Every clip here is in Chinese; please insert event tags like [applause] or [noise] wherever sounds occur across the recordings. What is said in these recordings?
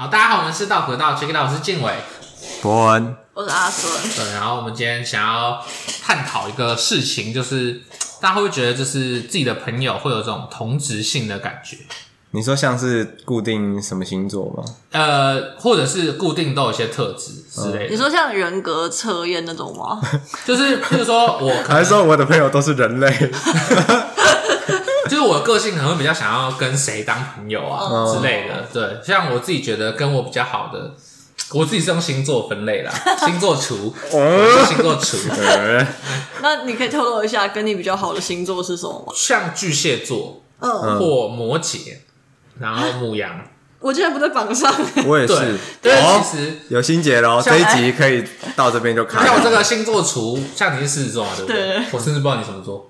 好，大家好，我们是道可道，check it out，我是静伟，博文，我是阿孙。对，然后我们今天想要探讨一个事情，就是大家会不会觉得，就是自己的朋友会有这种同质性的感觉？你说像是固定什么星座吗？呃，或者是固定都有一些特质之类的。你说像人格测验那种吗？[laughs] 就是，就是说我可能，还是说我的朋友都是人类？[laughs] 就是我的个性可能会比较想要跟谁当朋友啊、嗯、之类的。对，像我自己觉得跟我比较好的，我自己是用星座分类啦，[laughs] 星座厨，我是星座厨。[laughs] [laughs] 那你可以透露一下跟你比较好的星座是什么吗？像巨蟹座，嗯，或摩羯。然后牧羊，我竟然不在榜上。我也是。对，其实有心结咯。这一集可以到这边就看。像我这个星座厨，像你是狮子座嘛，对不对？对。我甚至不知道你什么座。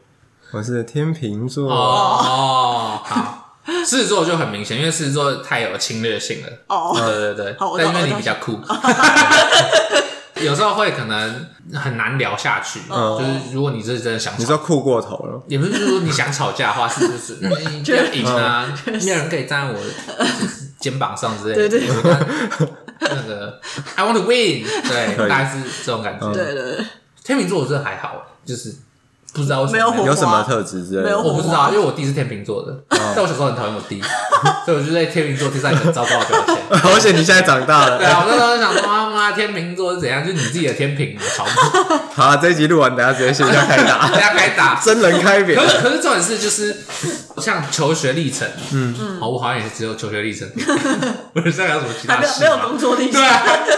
我是天秤座。哦，好。狮子座就很明显，因为狮子座太有侵略性了。哦。对对对。但因为你比较酷。[laughs] [laughs] 有时候会可能很难聊下去，就是如果你是真的想，你说酷过头了，也不是说你想吵架的话，是不是？[laughs] 你就要赢啊，没有人可以站在我肩膀上之类的。对对，那个 I want to win，对，大概是这种感觉。对对对，天秤座我觉得还好，就是。不知道为什么。有什么特质之类的，我不知道，因为我弟是天秤座的，但我小时候很讨厌我弟，[laughs] 所以我就在天秤座贴上一个糟糕的标签。[laughs] 而且你现在长大了，对啊，我那时候想说，妈妈，天秤座是怎样？就是你自己的天平嘛，好吗？[laughs] 好，这一集录完，等下直接线下开打，等下开打，真人开扁。可是，可是重点是，就是像求学历程，嗯。嗯，我好像也是只有求学历程，我现在有什么其他事？没有工作历程，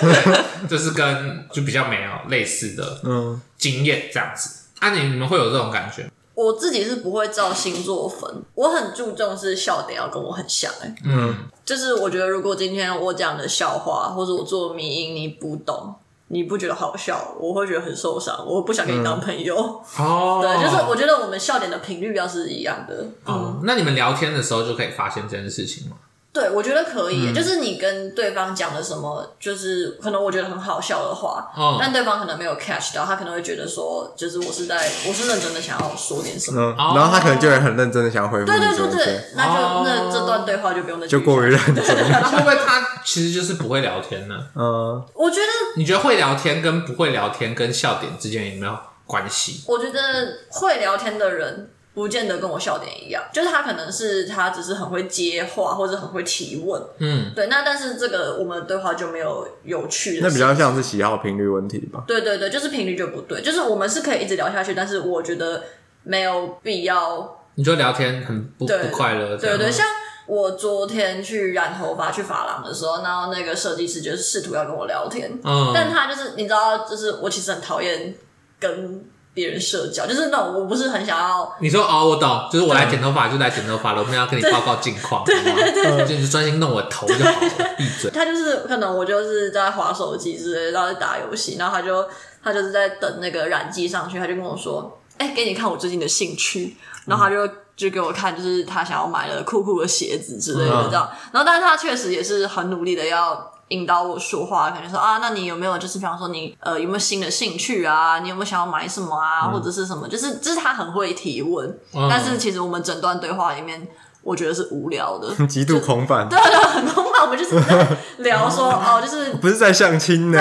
对，就是跟就比较没有类似的嗯。经验这样子。啊你，你你们会有这种感觉？我自己是不会照星座分，我很注重是笑点要跟我很像。嗯，就是我觉得如果今天我讲的笑话或者我做的迷因你不懂，你不觉得好笑，我会觉得很受伤，我不想跟你当朋友。哦、嗯，[laughs] 对，就是我觉得我们笑点的频率要是一样的。哦、嗯，那你们聊天的时候就可以发现这件事情吗？对，我觉得可以，嗯、就是你跟对方讲了什么，就是可能我觉得很好笑的话，嗯、但对方可能没有 catch 到，他可能会觉得说，就是我是在，我是认真的想要说点什么，嗯、然后他可能就会很认真的想要回复。对对对对，那就、哦、那这段对话就不用再就过于认真。[laughs] 会不会他其实就是不会聊天呢？嗯，我觉得你觉得会聊天跟不会聊天跟笑点之间有没有关系？我觉得会聊天的人。不见得跟我笑点一样，就是他可能是他只是很会接话或者很会提问，嗯，对。那但是这个我们的对话就没有有趣的，那比较像是喜好频率问题吧？对对对，就是频率就不对，就是我们是可以一直聊下去，但是我觉得没有必要。你觉得聊天很不不快乐？对对，像我昨天去染头发去发廊的时候，然后那个设计师就是试图要跟我聊天，嗯，但他就是你知道，就是我其实很讨厌跟。别人社交就是那种，我不是很想要。你说哦，我懂，就是我来剪头发就来剪头发了，我没有要跟你报告近况，对对对，就是专心弄我头就好了，闭嘴。他就是可能我就是在滑手机之类，然后在打游戏，然后他就他就是在等那个染剂上去，他就跟我说：“哎、欸，给你看我最近的兴趣。”然后他就就给我看，就是他想要买的酷酷的鞋子之类的这样。然后，但是他确实也是很努力的要。引导我说话，感觉说啊，那你有没有就是比方说你呃有没有新的兴趣啊？你有没有想要买什么啊？嗯、或者是什么？就是就是他很会提问，嗯、但是其实我们整段对话里面。我觉得是无聊的，[laughs] 极度空泛。[laughs] 对对，很空泛。我们就是在聊说 [laughs] 哦，就是不是在相亲呢？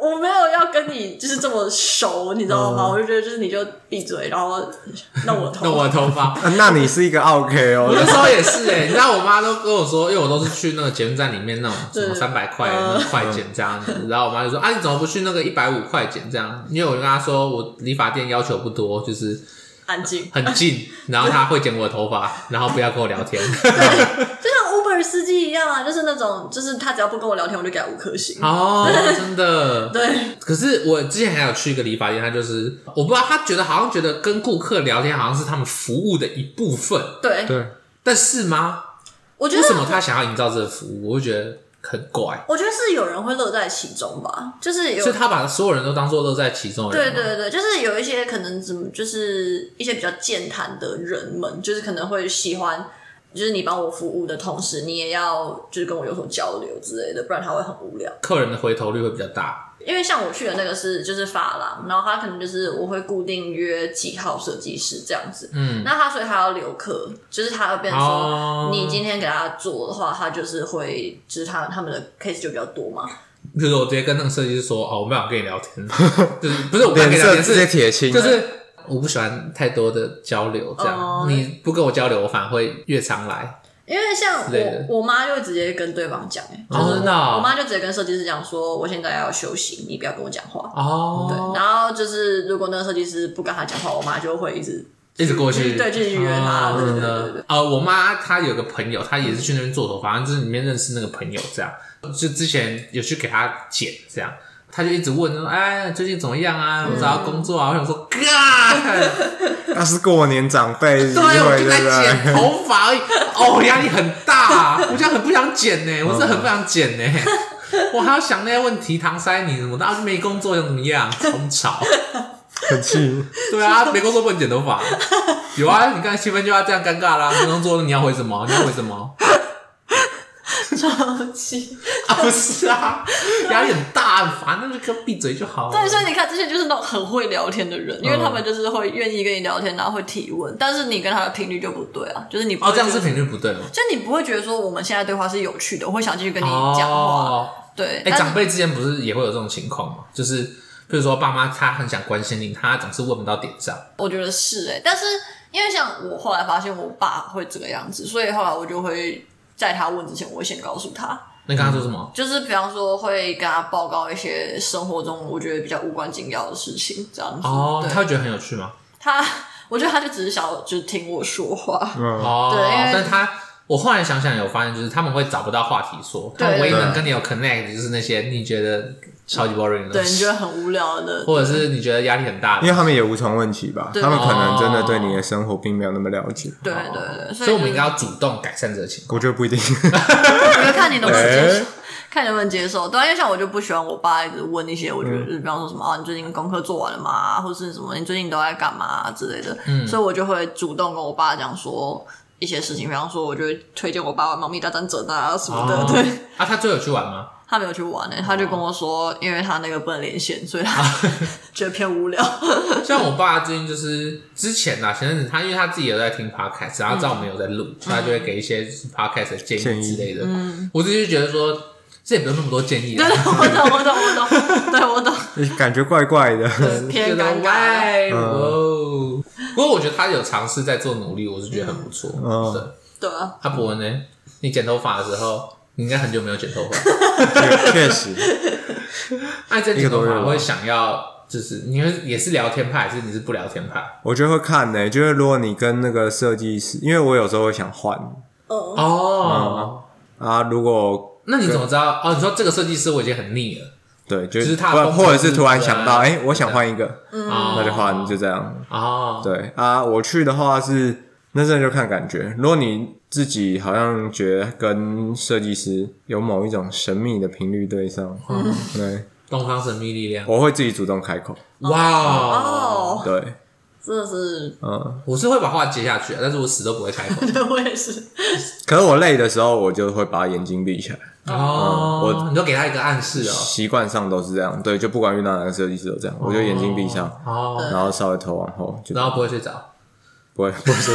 我没有要跟你就是这么熟，你知道吗？我就觉得就是你就闭嘴，然后弄我头弄我头发。那你是一个 OK 哦。我那时候也是哎，你知道我妈都跟我说，因为我都是去那个捷运站里面那种什么三百块快剪这样子，然后我妈就说啊，你怎么不去那个一百五块剪这样？因为我就跟她说，我理发店要求不多，就是。安静，很近，然后他会剪我的头发，然后不要跟我聊天，[laughs] 对，就像 Uber 司机一样啊，就是那种，就是他只要不跟我聊天，我就给他五颗星。哦，[laughs] 真的，对。可是我之前还有去一个理发店，他就是我不知道，他觉得好像觉得跟顾客聊天好像是他们服务的一部分，对对。但是吗？我觉得为什么他想要营造这个服务？我会觉得。很怪，我觉得是有人会乐在其中吧，就是有，所以他把所有人都当做乐在其中的人。对对对，就是有一些可能怎么，就是一些比较健谈的人们，就是可能会喜欢就是你帮我服务的同时，你也要就是跟我有所交流之类的，不然他会很无聊。客人的回头率会比较大。因为像我去的那个是就是发廊，然后他可能就是我会固定约几号设计师这样子，嗯，那他所以他要留客，就是他会变成说、哦、你今天给他做的话，他就是会就是他他们的 case 就比较多嘛。就是我直接跟那个设计师说，哦，我不想跟你聊天，[laughs] 就是不是我不想跟你聊天，直接铁青，就是我不喜欢太多的交流，这样、哦、你不跟我交流，我反而会越常来。因为像我，我妈就会直接跟对方讲，哎，就是我妈就直接跟设计师讲说，我现在要休息，你不要跟我讲话。哦，对，然后就是如果那个设计师不跟他讲话，我妈就会一直一直过去，对，继续约他。对对对。呃，我妈她有个朋友，她也是去那边做头发，反正就是里面认识那个朋友，这样就之前有去给她剪，这样。他就一直问说：“哎，最近怎么样啊？我找到工作啊？”我想说：“嘎，那是过年长辈，对，我就在剪头发而已。哦，压力很大，[laughs] 我现在很不想剪呢，我是很不想剪呢。[laughs] 我还要想那些问题，搪塞你什么的，然后没工作又怎么样？很吵，很气。对啊，没工作不能剪头发。有啊，你看气氛就要这样尴尬啦。没工作你要回什么？你要回什么？”超气 [laughs] 啊！不是啊，压力很大，很烦，那就闭嘴就好了。对，所以你看，这些就是那种很会聊天的人，因为他们就是会愿意跟你聊天，然后会提问。但是你跟他的频率就不对啊，就是你不哦，这样是频率不对吗？就你不会觉得说我们现在对话是有趣的，我会想继续跟你讲话。哦、对，哎、欸，长辈之间不是也会有这种情况吗？就是比如说爸妈他很想关心你，他总是问不到点上。我觉得是哎、欸，但是因为像我后来发现我爸会这个样子，所以后来我就会。在他问之前，我会先告诉他。那跟他说什么？就是比方说，会跟他报告一些生活中我觉得比较无关紧要的事情，这样子。哦，他会觉得很有趣吗？他，我觉得他就只是想就是听我说话。嗯、哦，对。但他，我后来想想有发现，就是他们会找不到话题说，他唯一能跟你有 connect 就是那些你觉得。超级 boring 的，对，你觉得很无聊的，[laughs] 或者是你觉得压力很大的，因为他们也无从问起吧，他们可能真的对你的生活并没有那么了解。对对对，所以我们应该要主动改善这个情况。我觉得不一定，我觉得看你能不能接受，看能不能接受。对，因为像我就不喜欢我爸一直问一些，我觉得就是比方说什么啊，你最近功课做完了吗？或是什么，你最近都在干嘛之类的。嗯，所以我就会主动跟我爸讲说一些事情，比方说，我就会推荐我爸玩《猫咪大战争》啊什么的。对，啊，他最有去玩吗？他没有去玩呢、欸，他就跟我说，因为他那个不能连线，所以他 [laughs] 觉得偏无聊。[laughs] 像我爸最近就是之前啊，前阵子他因为他自己有在听 podcast，然后知道我们有在录，所以他就会给一些 podcast 的建议之类的。嗯，我自己就觉得说，这也不用那么多建议。对，我懂，我懂，我懂。对，我懂。[laughs] 感觉怪怪的，偏尴尬。哦，不过我觉得他有尝试在做努力，我是觉得很不错。嗯，对。对啊。他伯文呢？你剪头发的时候？你应该很久没有剪头发，确实。[laughs] 那这剪头发会想要，就是你会也是聊天派，还是你是不聊天派？我觉得会看呢、欸，就是如果你跟那个设计师，因为我有时候会想换。哦啊！如果那你怎么知道？哦，你说这个设计师我已经很腻了。对，就就是他，或者是突然想到，哎、欸，我想换一个，嗯，那就换，就这样。哦，对啊，我去的话是。那这就看感觉。如果你自己好像觉得跟设计师有某一种神秘的频率对上，嗯，对，东方神秘力量，我会自己主动开口。哇哦，对，真的是，嗯，我是会把话接下去，但是我死都不会开口。对，[laughs] 我也是。可是我累的时候，我就会把眼睛闭起来。哦，我你就给他一个暗示哦。习惯上都是这样，对，就不管遇到哪个设计师都这样，我就眼睛闭上，哦，然后稍微头往后，然后不会睡着。不会，不是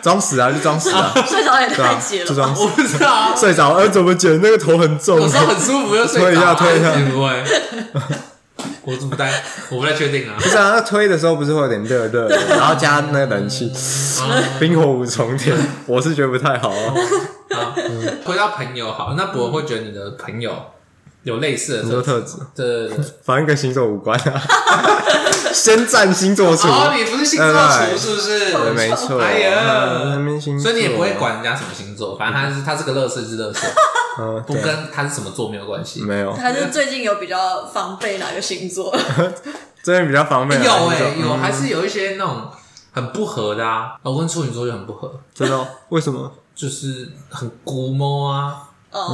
装死啊，就装死啊！[laughs] 睡着也太急了，就装死。我不知道睡着，呃，怎么剪？那个头很重，有时候很舒服，又推一下，推一下，不会。我不太，我不太确定啊。不是啊，那推的时候不是会有点热热的，然后加那个冷气，冰火五重天，我是觉得不太好啊。回到朋友好，那博文会觉得你的朋友有类似的很多特质，对对对，[laughs] 反正跟星座无关啊。[laughs] 先占星座处哦，你不是星座处是不是？对，没错。哎呀，所以你也不会管人家什么星座，反正他是他是个乐色是乐色，[laughs] 不跟他是什么座没有关系。没有，他是最近有比较防备哪个星座？最近比较防备有哎，有还是有一些那种很不合的啊。我跟处女座就很不合，真的？为什么？就是很孤摸啊，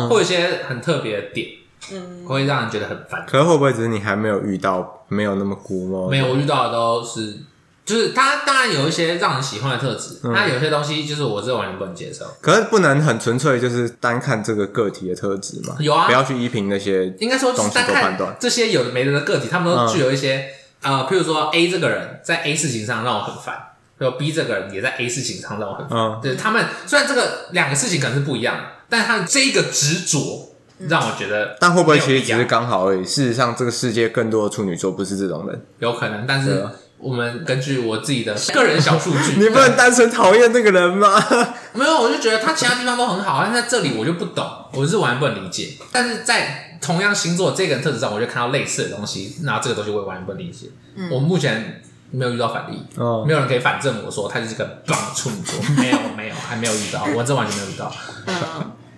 会有一些很特别的点。嗯，会让人觉得很烦。可是会不会只是你还没有遇到没有那么孤吗？没有，我遇到的都是就是他当然有一些让人喜欢的特质，他、嗯、有些东西就是我这完全不能接受。可是不能很纯粹就是单看这个个体的特质嘛？有啊，不要去依凭那些应该说单看这些有的没的的个体，他们都具有一些、嗯、呃，譬如说 A 这个人在 A 事情上让我很烦，然后 B 这个人也在 A 事情上让我很烦。嗯，对他们虽然这个两个事情可能是不一样的，但他们这一个执着让我觉得，但会不会其实只是刚好而已？事实上，这个世界更多的处女座不是这种人，有可能，但是。我们根据我自己的个人小数据，[laughs] 你不能单纯讨厌那个人吗？[laughs] 没有，我就觉得他其他地方都很好，但在这里我就不懂，我是完全不能理解。但是在同样星座这个人特质上，我就看到类似的东西，那这个东西我也完全不能理解。嗯、我目前没有遇到反例，哦、没有人可以反证我说他就是个棒处女座，[laughs] 没有，没有，还没有遇到，我这完全没有遇到。嗯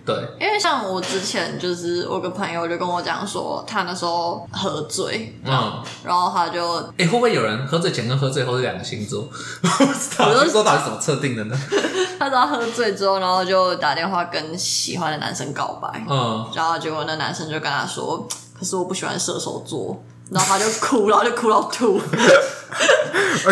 对，因为像我之前就是我个朋友就跟我讲说，他那时候喝醉，嗯，然后他就，哎，会不会有人喝醉前跟喝醉后是两个星座？[laughs] 我不知道，星座到底是怎么测定的呢？[laughs] 他说他喝醉之后，然后就打电话跟喜欢的男生告白，嗯，然后结果那男生就跟他说，可是我不喜欢射手座，[laughs] 然后他就哭，然后就哭到吐，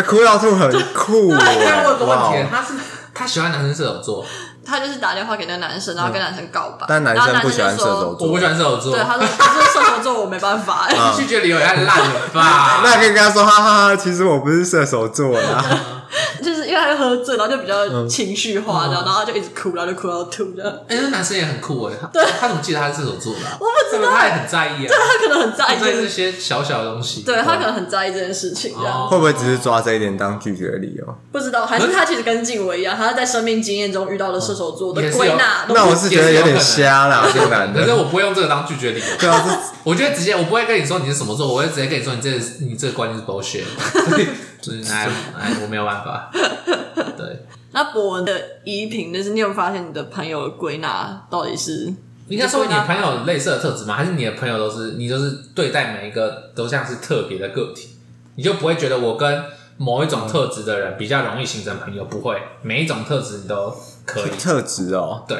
哭到吐很酷。那我有个问题，他是他喜欢男生射手座。他就是打电话给那男生，然后跟男生告白。但男生不喜欢射手座，我不喜欢射手座。对，他说：“他说射手座我没办法。[laughs] ”拒绝理由也太烂了吧？[laughs] 那可以跟他说：“哈哈哈，其实我不是射手座啦。[laughs] ” [laughs] 就是因为他喝醉，然后就比较情绪化，然后然后就一直哭，然后就哭到吐这样。哎，那男生也很酷哎，对，他怎么记得他是射手座的？我不知道，他也很在意啊。对，他可能很在意这些小小的东西。对，他可能很在意这件事情，这样会不会只是抓这一点当拒绝的理由？不知道，还是他其实跟静伟一样，他在生命经验中遇到了射手座的归纳。那我是觉得有点瞎啦，这个男的。可是我不会用这个当拒绝理由。对啊，我 [laughs] 觉得直接我不会跟你说你是什么座，我会直接跟你说你这你这个观念是 bullshit。[laughs] 就是哎哎，我没有办法。[laughs] 对，那博文的依凭，就是你有发现你的朋友的归纳到底是？应该说你的朋友有类似的特质吗？还是你的朋友都是你都是对待每一个都像是特别的个体，你就不会觉得我跟某一种特质的人比较容易形成朋友？不会，每一种特质你都可以。特质哦，对，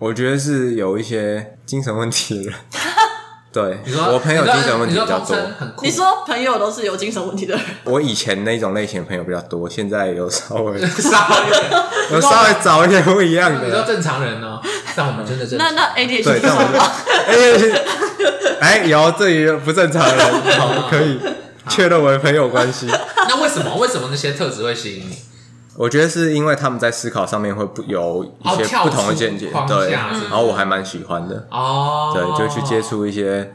我觉得是有一些精神问题的人。对，你说我朋友精神问题比较多。你说朋友都是有精神问题的人？我以前那种类型的朋友比较多，现在有稍微稍 [laughs] 微有稍微找一点不一样的。你说正常人呢？但我们真的正常。那那 ADHD 对，但我们 ADHD 哎，有这里不正常人，好，可以确认为朋友关系。那为什么？为什么那些特质会吸引你？我觉得是因为他们在思考上面会不有一些不同的见解，对，然后我还蛮喜欢的哦，对，就去接触一些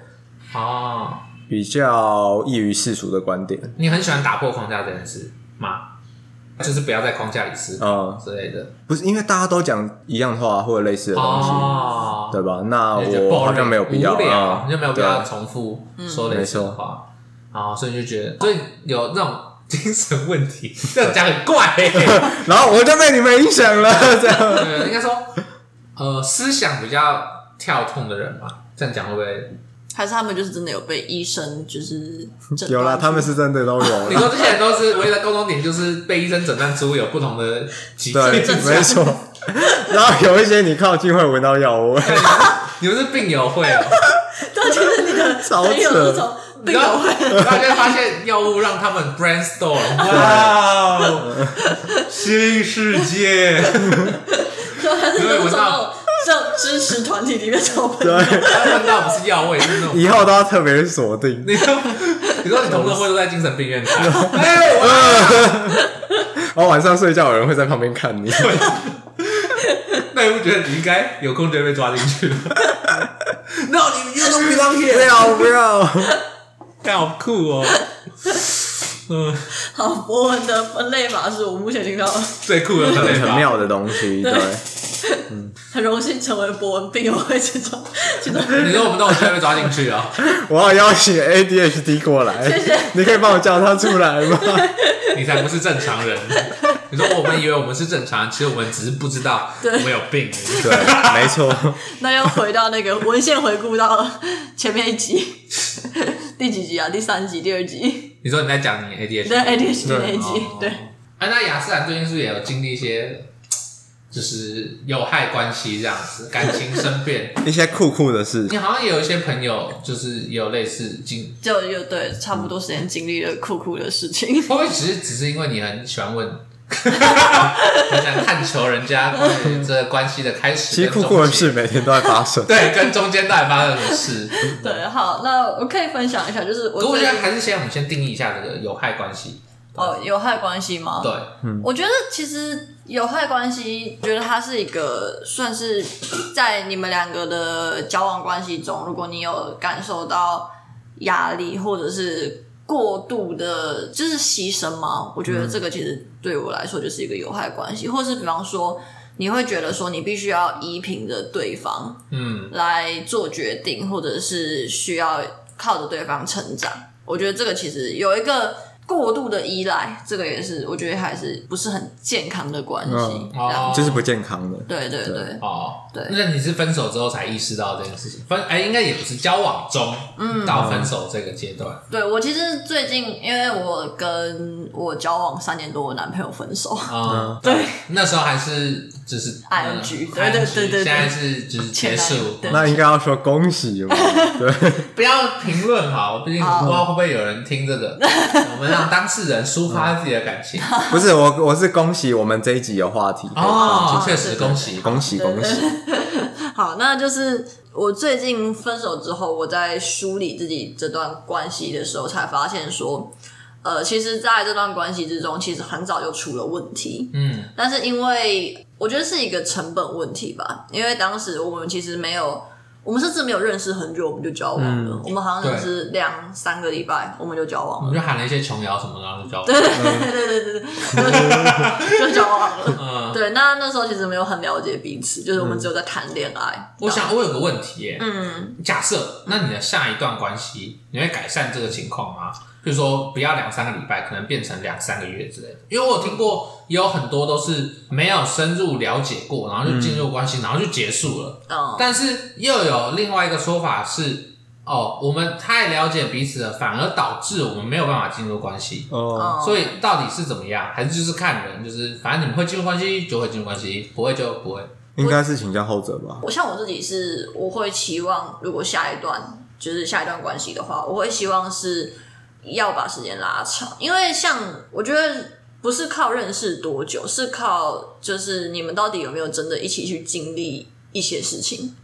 哦比较异于世俗的观点。你很喜欢打破框架这件事吗？就是不要在框架里思考之类的，不是因为大家都讲一样的话或者类似的东西，对吧？那我好像没有必要，你就没有必要重复说类似的话啊，所以就觉得，所以有那种。精神问题，[laughs] 这样讲很怪，欸，[laughs] 然后我就被你们影响了。[laughs] 这样，对，应该说，呃，思想比较跳痛的人吧，这样讲会不会？还是他们就是真的有被医生就是有啦，他们是真的都有。你说之前都是唯一的共同点，就是被医生诊断出有不同的疾病，没错。然后有一些你靠近会闻到药味，你们是病友会哦，这就是你的朋友这种。然后大家发现药物让他们 brainstorm，哇哦，新世界！因为闻到像支持团体里面找朋友，对，闻到不是药味，是那种以后都要特别锁定。你说，你说你同乐会都在精神病院看，[laughs] 然后晚上睡觉有人会在旁边看你。那你不觉得你应该有空就被抓进去？No，[laughs] [laughs] 你 you don't belong here，不要不要。好酷哦！[laughs] 嗯，好，博文的分类法是我目前听到最酷的分类法，很妙的东西。对，嗯，很荣幸成为博文病友会这种。[laughs] 你说我们都会被抓进去啊？[laughs] 我要邀请 ADHD 过来，谢谢。你可以帮我叫他出来吗？你才不是正常人。你说我们以为我们是正常人，其实我们只是不知道我们有病。对，没错。那又回到那个文献回顾到前面一集。第几集啊？第三集、第二集？你说你在讲你 ADHD？对 ADHD 那一集，对。哎，那亚斯兰最近是不是也有经历一些，就是有害关系这样子，感情生变，[laughs] 一些酷酷的事。你好像也有一些朋友，就是也有类似经，就有对差不多时间经历了酷酷的事情。会不会只是只是因为你很喜欢问，[laughs] 很想探求人家关于这个关系的开始？其实酷酷的事每天都在发生，对，跟中间到底发生什么事？[laughs] 对，好，那我可以分享一下，就是我我觉得还是先我们先定义一下这个有害关系。哦，有害关系吗？对，嗯，我觉得其实有害关系，觉得它是一个算是在你们两个的交往关系中，如果你有感受到压力或者是过度的，就是牺牲嘛，我觉得这个其实对我来说就是一个有害关系，或是比方说你会觉得说你必须要依凭着对方，嗯，来做决定，或者是需要靠着对方成长，我觉得这个其实有一个。过度的依赖，这个也是我觉得还是不是很健康的关系，哦，就是不健康的。对对对，哦，对。那你是分手之后才意识到这件事情？分哎，应该也不是交往中，嗯，到分手这个阶段。对，我其实最近，因为我跟我交往三年多的男朋友分手，啊，[laughs] 对，那时候还是就是 ing，对对对对，现在是就是结束，那应该要说恭喜嘛，[laughs] 对，不要评论哈，毕竟不知道会不会有人听这个，[laughs] 我们。让当事人抒发自己的感情，[laughs] 不是我，我是恭喜我们这一集有话题哦，确实恭喜。恭喜恭喜。好，那就是我最近分手之后，我在梳理自己这段关系的时候，才发现说，呃，其实在这段关系之中，其实很早就出了问题，嗯，但是因为我觉得是一个成本问题吧，因为当时我们其实没有。我们甚至没有认识很久，我们就交往了。嗯、我们好像是两三个礼拜，我们就交往了。我们就喊了一些琼瑶什么的，然后就交往了。对对对对对对，就交往了。嗯，对，那那时候其实没有很了解彼此，就是我们只有在谈恋爱。嗯、我想我有个问题耶，嗯，假设那你的下一段关系，你会改善这个情况吗？就是说，不要两三个礼拜，可能变成两三个月之类的。因为我有听过，也有很多都是没有深入了解过，然后就进入关系，然后就结束了。哦。但是又有另外一个说法是，哦，我们太了解彼此了，反而导致我们没有办法进入关系。哦。所以到底是怎么样？还是就是看人？就是反正你们会进入关系就会进入关系，不会就不会。应该是请教后者吧。我像我自己是，我会期望，如果下一段就是下一段关系的话，我会希望是。要把时间拉长，因为像我觉得不是靠认识多久，是靠就是你们到底有没有真的一起去经历一些事情。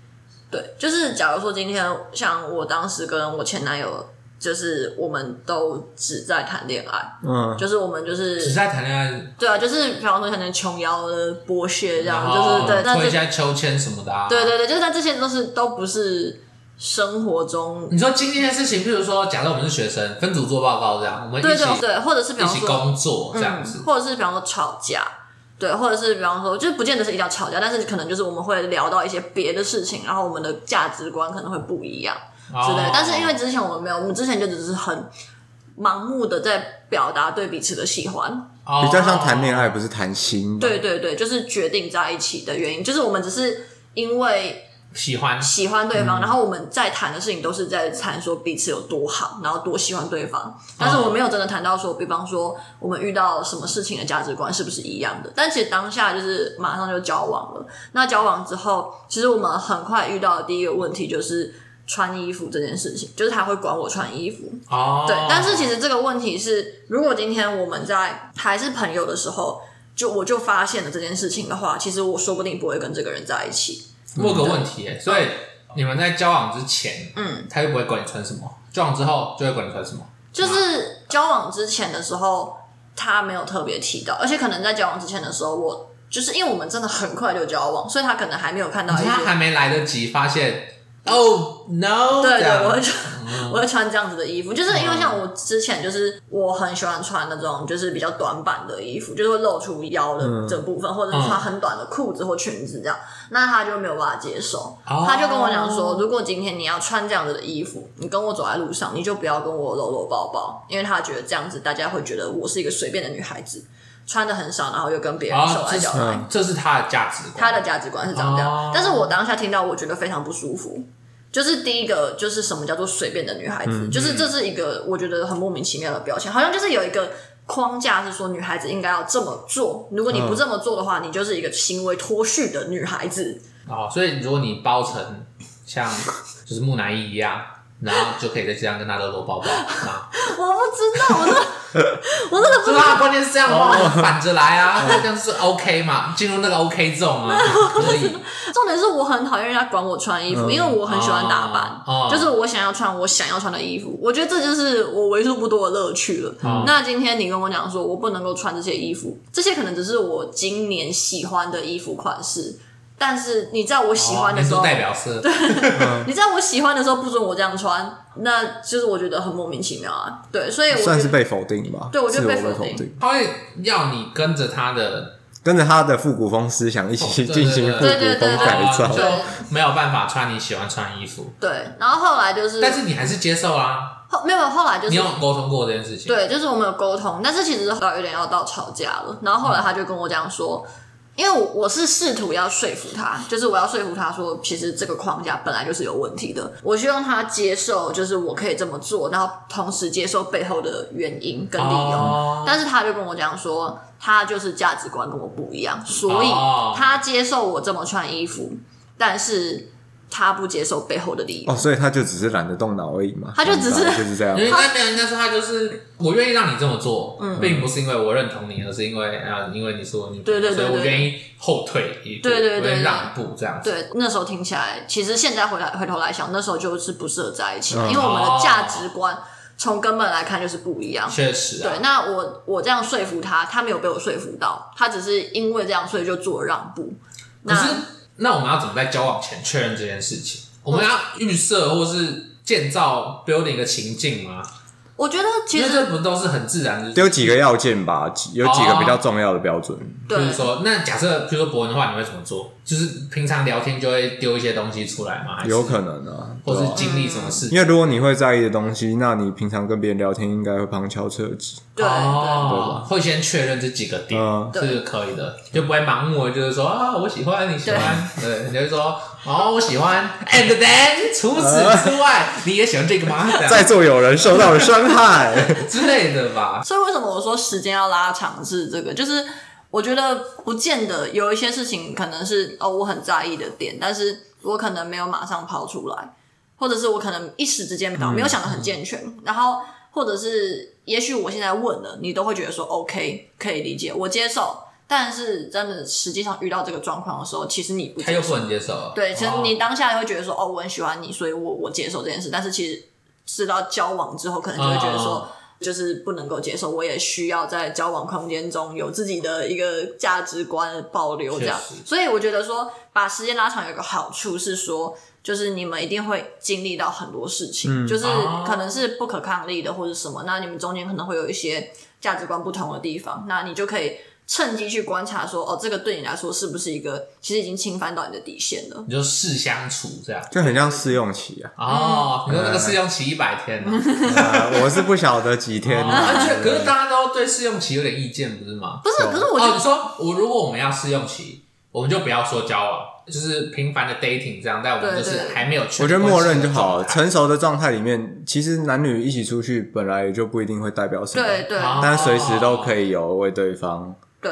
对，就是假如说今天像我当时跟我前男友，就是我们都只在谈恋爱，嗯，就是我们就是只在谈恋爱，对啊，就是比方说可能琼瑶的剥削这样，就是对，做一些秋千什么的啊，对对对，就是但这些都是都不是。生活中，你说经历的事情，譬如说，假设我们是学生，分组做报告这样，我们一起对对对，或者是比方说一起工作这样子，嗯，或者是比方说吵架，对，或者是比方说，就是不见得是一定要吵架，但是可能就是我们会聊到一些别的事情，然后我们的价值观可能会不一样之类。哦，但是因为之前我们没有，我们之前就只是很盲目的在表达对彼此的喜欢，哦，比较像谈恋爱，不是谈心。对对对，就是决定在一起的原因，就是我们只是因为。喜欢喜欢对方，嗯、然后我们在谈的事情都是在谈说彼此有多好，然后多喜欢对方。但是我没有真的谈到说，比方说我们遇到什么事情的价值观是不是一样的。但其实当下就是马上就交往了。那交往之后，其实我们很快遇到的第一个问题就是穿衣服这件事情，就是他会管我穿衣服。哦，对。但是其实这个问题是，如果今天我们在还是朋友的时候，就我就发现了这件事情的话，其实我说不定不会跟这个人在一起。问个问题，所以你们在交往之前，嗯，他又不会管你穿什么；交往之后就会管你穿什么。就是交往之前的时候，他没有特别提到，而且可能在交往之前的时候，我就是因为我们真的很快就交往，所以他可能还没有看到，他还没来得及发现。哦、oh, no！对对，我会穿，我会穿这样子的衣服，就是因为像我之前就是我很喜欢穿那种就是比较短版的衣服，就是会露出腰的这部分，或者是穿很短的裤子或裙子这样，那他就没有办法接受，他就跟我讲说，如果今天你要穿这样子的衣服，你跟我走在路上，你就不要跟我搂搂抱抱，因为他觉得这样子大家会觉得我是一个随便的女孩子，穿的很少，然后又跟别人手来脚来，这是他的价值观，他的价值观是长这样，但是我当下听到，我觉得非常不舒服。就是第一个，就是什么叫做随便的女孩子，嗯、就是这是一个我觉得很莫名其妙的标签，好像就是有一个框架是说女孩子应该要这么做，如果你不这么做的话，嗯、你就是一个行为脱序的女孩子。哦，所以如果你包成像就是木乃伊一样。然后就可以在这样跟他搂搂抱抱啊！[laughs] 我不知道，我都我那个不知道。关键是这样的话，反着来啊，这样是 OK 嘛？进入那个 OK 啊，[laughs] 可以。重点是我很讨厌人家管我穿衣服，因为我很喜欢打扮，就是我想要穿我想要穿的衣服。我觉得这就是我为数不多的乐趣了。那今天你跟我讲说我不能够穿这些衣服，这些可能只是我今年喜欢的衣服款式。但是你在我喜欢的时候，代表色。[laughs] 对，你在我喜欢的时候不准我这样穿，那就是我觉得很莫名其妙啊。对，所以我算是被否定吧。对，我觉得被否定。他会要你跟着他的，跟着他的复古风思想一起进行复古风改造，就没有办法穿你喜欢穿衣服。对，然后后来就是，但是你还是接受啊。后没有，后来就是你有沟通过这件事情。对，就是我们有沟通，但是其实到有点要到吵架了。然后后来他就跟我讲说。因为我我是试图要说服他，就是我要说服他说，其实这个框架本来就是有问题的。我希望他接受，就是我可以这么做，然后同时接受背后的原因跟理由。Oh. 但是他就跟我讲说，他就是价值观跟我不一样，所以他接受我这么穿衣服，但是。他不接受背后的利益哦，所以他就只是懒得动脑而已嘛。他就只是就是这样。因为那边应该说他就是我愿意让你这么做，嗯，并不是因为我认同你，而是因为啊，因为你是我女朋友，对对对，所以我愿意后退一步，对对对，让步这样子。对，那时候听起来，其实现在回来回头来想，那时候就是不适合在一起，因为我们的价值观从根本来看就是不一样。确实，对。那我我这样说服他，他没有被我说服到，他只是因为这样，所以就做了让步。可是。那我们要怎么在交往前确认这件事情？我们要预设或是建造 building 一个情境吗？我觉得其实这不都是很自然的，有几个要件吧，有几个比较重要的标准。比如说，那假设，比如说博文的话，你会怎么做？就是平常聊天就会丢一些东西出来吗？有可能啊，或是经历什么事情？因为如果你会在意的东西，那你平常跟别人聊天应该会旁敲侧击。对，哦，会先确认这几个点是可以的，就不会盲目的就是说啊，我喜欢，你喜欢，对，你就说哦，我喜欢，and then 除此之外，你也喜欢这个吗？[laughs] 在座有人受到了伤害 [laughs] 之类的吧。所以为什么我说时间要拉长是这个？就是。我觉得不见得有一些事情可能是哦，我很在意的点，但是我可能没有马上抛出来，或者是我可能一时之间没有想的很健全，嗯、然后或者是也许我现在问了，你都会觉得说 OK 可以理解，我接受，但是真的实际上遇到这个状况的时候，其实你不接受，他又不能接受，对，其实你当下会觉得说哦，我很喜欢你，所以我我接受这件事，但是其实知道交往之后，可能就会觉得说。哦就是 [laughs] 不能够接受，我也需要在交往空间中有自己的一个价值观保留这样。所以我觉得说，把时间拉长有个好处是说，就是你们一定会经历到很多事情，嗯、就是可能是不可抗力的或者什么，那你们中间可能会有一些价值观不同的地方，那你就可以。趁机去观察说，哦，这个对你来说是不是一个其实已经侵犯到你的底线了？你就试相处这样，就很像试用期啊。哦，你说那个试用期一百天呢？我是不晓得几天。可是大家都对试用期有点意见，不是吗？不是，可是我觉得说，我如果我们要试用期，我们就不要说交往，就是频繁的 dating 这样，但我们就是还没有。我觉得默认就好了。成熟的状态里面，其实男女一起出去本来就不一定会代表什么，对对，但随时都可以有为对方。对，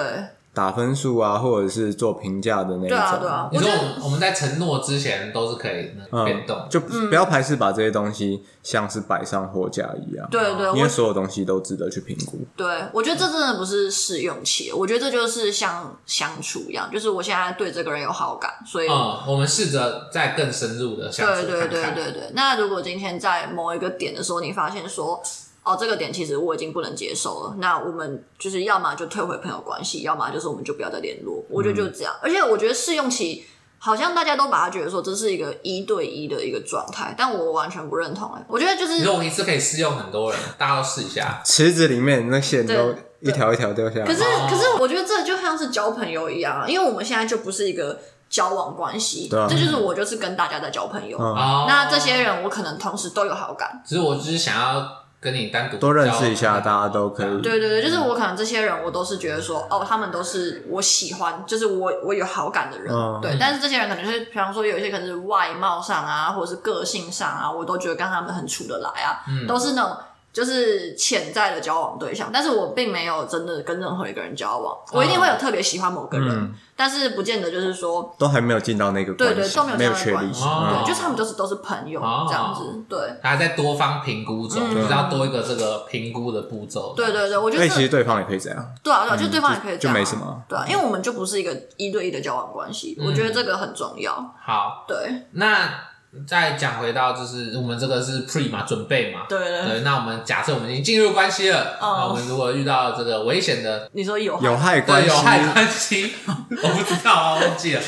打分数啊，或者是做评价的那种。对啊，对啊。你说我们在承诺之前都是可以变动，就不要排斥把这些东西像是摆上货架一样。对对，因为所有东西都值得去评估。对，我觉得这真的不是试用期，我觉得这就是像相处一样，就是我现在对这个人有好感，所以嗯，我们试着再更深入的相处看看。对对对对对。那如果今天在某一个点的时候，你发现说。哦，这个点其实我已经不能接受了。那我们就是要么就退回朋友关系，要么就是我们就不要再联络。我觉得就是这样。嗯、而且我觉得试用期好像大家都把它觉得说这是一个一对一的一个状态，但我完全不认同。哎，我觉得就是如果一次可以试用很多人，大家都试一下。池子里面那线都一条一条掉下来。可是可是我觉得这就像是交朋友一样，因为我们现在就不是一个交往关系，啊、这就是我就是跟大家在交朋友。嗯、那这些人我可能同时都有好感，只是我只是想要。跟你单独多认识一下，大家都可以。对对对，就是我可能这些人，我都是觉得说，哦，他们都是我喜欢，就是我我有好感的人。嗯、对，但是这些人可能就是，比方说有一些可能是外貌上啊，或者是个性上啊，我都觉得跟他们很处得来啊，嗯、都是那种就是潜在的交往对象，但是我并没有真的跟任何一个人交往。我一定会有特别喜欢某个人，嗯、但是不见得就是说都还没有进到那个关系，对对，都没有没有确立，对，就是他们都是都是朋友这样子，对。还在多方评估中，就是要多一个这个评估的步骤。对对对，我觉得其实对方也可以这样，对啊对啊，就对方也可以这样，就没什么，对啊，因为我们就不是一个一对一的交往关系，我觉得这个很重要。好，对，那。再讲回到，就是我们这个是 pre 嘛，准备嘛。对对。对，那我们假设我们已经进入关系了，那我们如果遇到这个危险的，你说有有害关系，有害关系，[laughs] 我不知道啊，忘记了。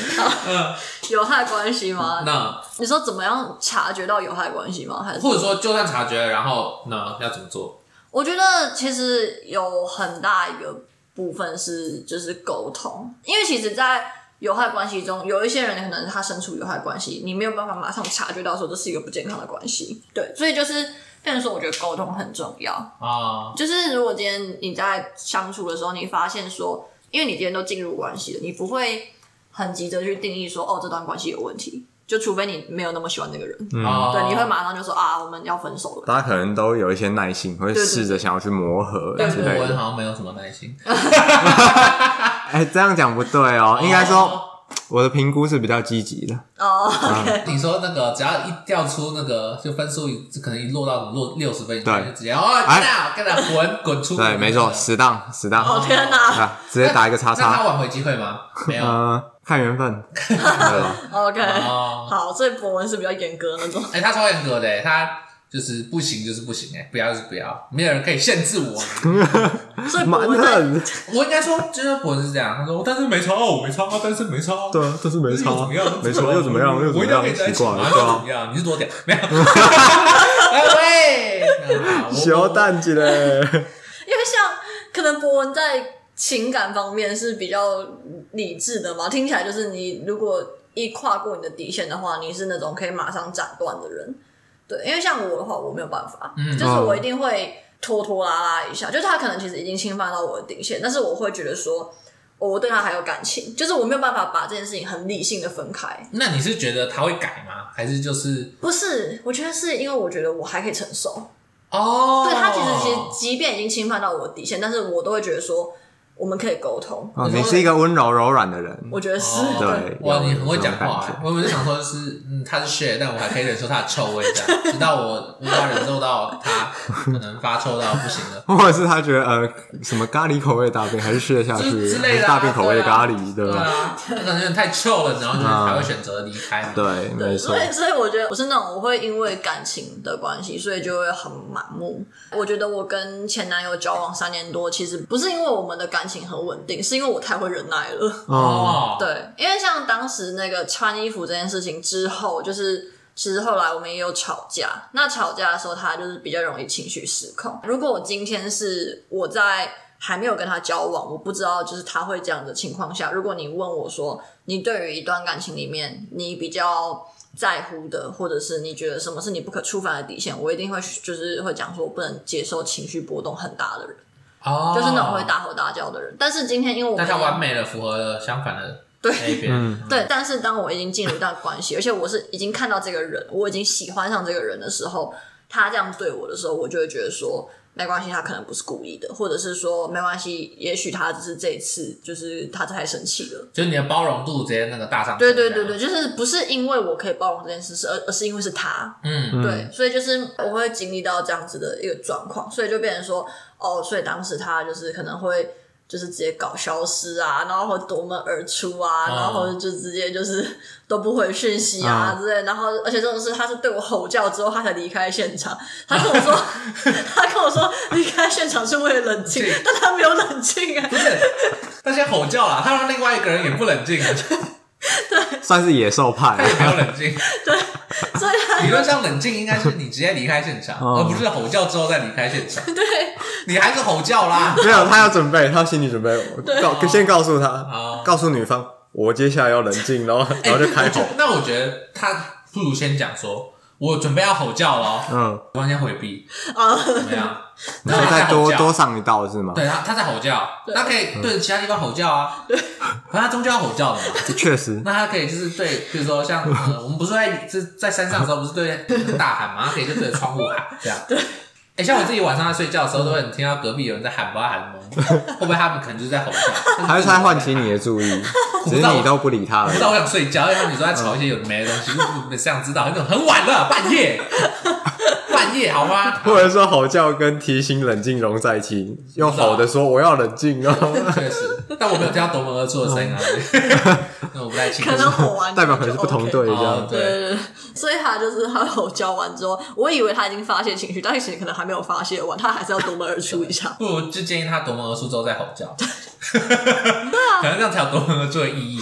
嗯，[laughs] 有害关系吗？那你说怎么样察觉到有害关系吗？还是或者说就算察觉了，然后那要怎么做？我觉得其实有很大一个部分是就是沟通，因为其实，在有害关系中，有一些人可能他身处有害关系，你没有办法马上察觉到说这是一个不健康的关系。对，所以就是，变成说我觉得沟通很重要啊。就是如果今天你在相处的时候，你发现说，因为你今天都进入关系了，你不会很急着去定义说，哦，这段关系有问题。就除非你没有那么喜欢那个人，嗯，对，你会马上就说啊，我们要分手了。大家可能都有一些耐心，会试着想要去磨合。但是我好像没有什么耐心。[laughs] 哎，这样讲不对哦，应该说我的评估是比较积极的。哦，你说那个只要一掉出那个，就分数可能一落到落六十分，对，就直接哦，干他干他滚滚出。对，没错，死当死当。哦天哪，直接打一个叉叉。那他挽回机会吗？没有。看缘分，[laughs] OK，好，所以博文是比较严格的那种。哎，他超严格的，他就是不行就是不行，哎，不要就是不要，没有人可以限制我。[laughs] 所以博文，我应该说，就是博文是这样，他说，我单身没差，我没差，但是没差，对啊，单身没差，怎么样？没错，又怎么样？又怎么样？奇怪，又怎么样？你是多屌？[laughs] 没有。[laughs] 喂，小蛋子嘞，因为像可能博文在。情感方面是比较理智的嘛？听起来就是你如果一跨过你的底线的话，你是那种可以马上斩断的人。对，因为像我的话，我没有办法，嗯、就是我一定会拖拖拉拉一下。就是他可能其实已经侵犯到我的底线，但是我会觉得说，我对他还有感情，就是我没有办法把这件事情很理性的分开。那你是觉得他会改吗？还是就是不是？我觉得是因为我觉得我还可以承受。哦，对他其实其实即便已经侵犯到我的底线，但是我都会觉得说。我们可以沟通。哦，你是一个温柔柔软的人。我觉得是。对，哇，你很会讲话。我本是想说的是，嗯，他是 shit，但我还可以忍受他的臭味，这样，直到我无法忍受到他可能发臭到不行了。[laughs] 或者是他觉得呃，什么咖喱口味大便还是吃得下去之类的，大便口味的咖喱，对吧？他可能有点太臭了，然后就才会选择离开。对，没错。所以，所以我觉得我是那种我会因为感情的关系，所以就会很盲目。我觉得我跟前男友交往三年多，其实不是因为我们的感情很稳定。是因为我太会忍耐了哦，对，因为像当时那个穿衣服这件事情之后，就是其实后来我们也有吵架。那吵架的时候，他就是比较容易情绪失控。如果我今天是我在还没有跟他交往，我不知道就是他会这样的情况下，如果你问我说，你对于一段感情里面你比较在乎的，或者是你觉得什么是你不可触犯的底线，我一定会就是会讲说，我不能接受情绪波动很大的人。哦，就是那种会大吼大叫的人，但是今天因为我但他完美的符合了相反的那一边，对，对。但是当我已经进入一段关系，而且我是已经看到这个人，我已经喜欢上这个人的时候，他这样对我的时候，我就会觉得说没关系，他可能不是故意的，或者是说没关系，也许他只是这一次就是他太生气了，就是你的包容度直接那个大上。对对对对，就是不是因为我可以包容这件事，是而而是因为是他，嗯，对，所以就是我会经历到这样子的一个状况，所以就变成说。哦，所以当时他就是可能会就是直接搞消失啊，然后会夺门而出啊，然后就直接就是 [laughs] 都不回讯息啊之类，然后而且这种事他是对我吼叫之后他才离开现场，他跟我说 [laughs] 他跟我说离开现场是为了冷静，但他没有冷静啊，不是，他先吼叫了，他让另外一个人也不冷静啊。[laughs] 对，算是野兽派，他也没有冷静。对，所以理论上冷静应该是你直接离开现场，而不是吼叫之后再离开现场。对，你还是吼叫啦。没有，他要准备，他要心理准备。告先告诉他，告诉女方，我接下来要冷静，然后然后就开吼。那我觉得他不如先讲说，我准备要吼叫了。嗯，我先回避啊，怎么样？[laughs] 然后再多多上一道是吗？对，他他在吼叫，那可以对着其他地方吼叫啊。对，可他终究要吼叫的嘛。[laughs] 确实。那他可以就是对，比如说像我们不是在是在山上的时候，不是对大喊嘛？他可以就对着窗户喊这样。对。哎，像我自己晚上在睡觉的时候，都会听到隔壁有人在喊爸喊妈，[laughs] 会不会他们可能就是在吼叫？还是在唤起你的注意，只是你都不理他了。不知道我想睡觉，因为你说在吵一些有的没的东西，我想知道，那种很晚了，半夜。半夜好吗？[laughs] 或者说吼叫跟提醒冷静融在一起，用吼的说我要冷静哦。[laughs] 确实，但我没有听到夺门而出的声音啊，那我不太清楚。可能吼完代表可能是不同队这样。对对对，所以他就是他吼叫完之后，我以为他已经发泄情绪，但其实可能还没有发泄完，他还是要夺门而出一下。不如就建议他夺门而出之后再吼叫。对啊，[laughs] 可能这样才有夺门而出的意义。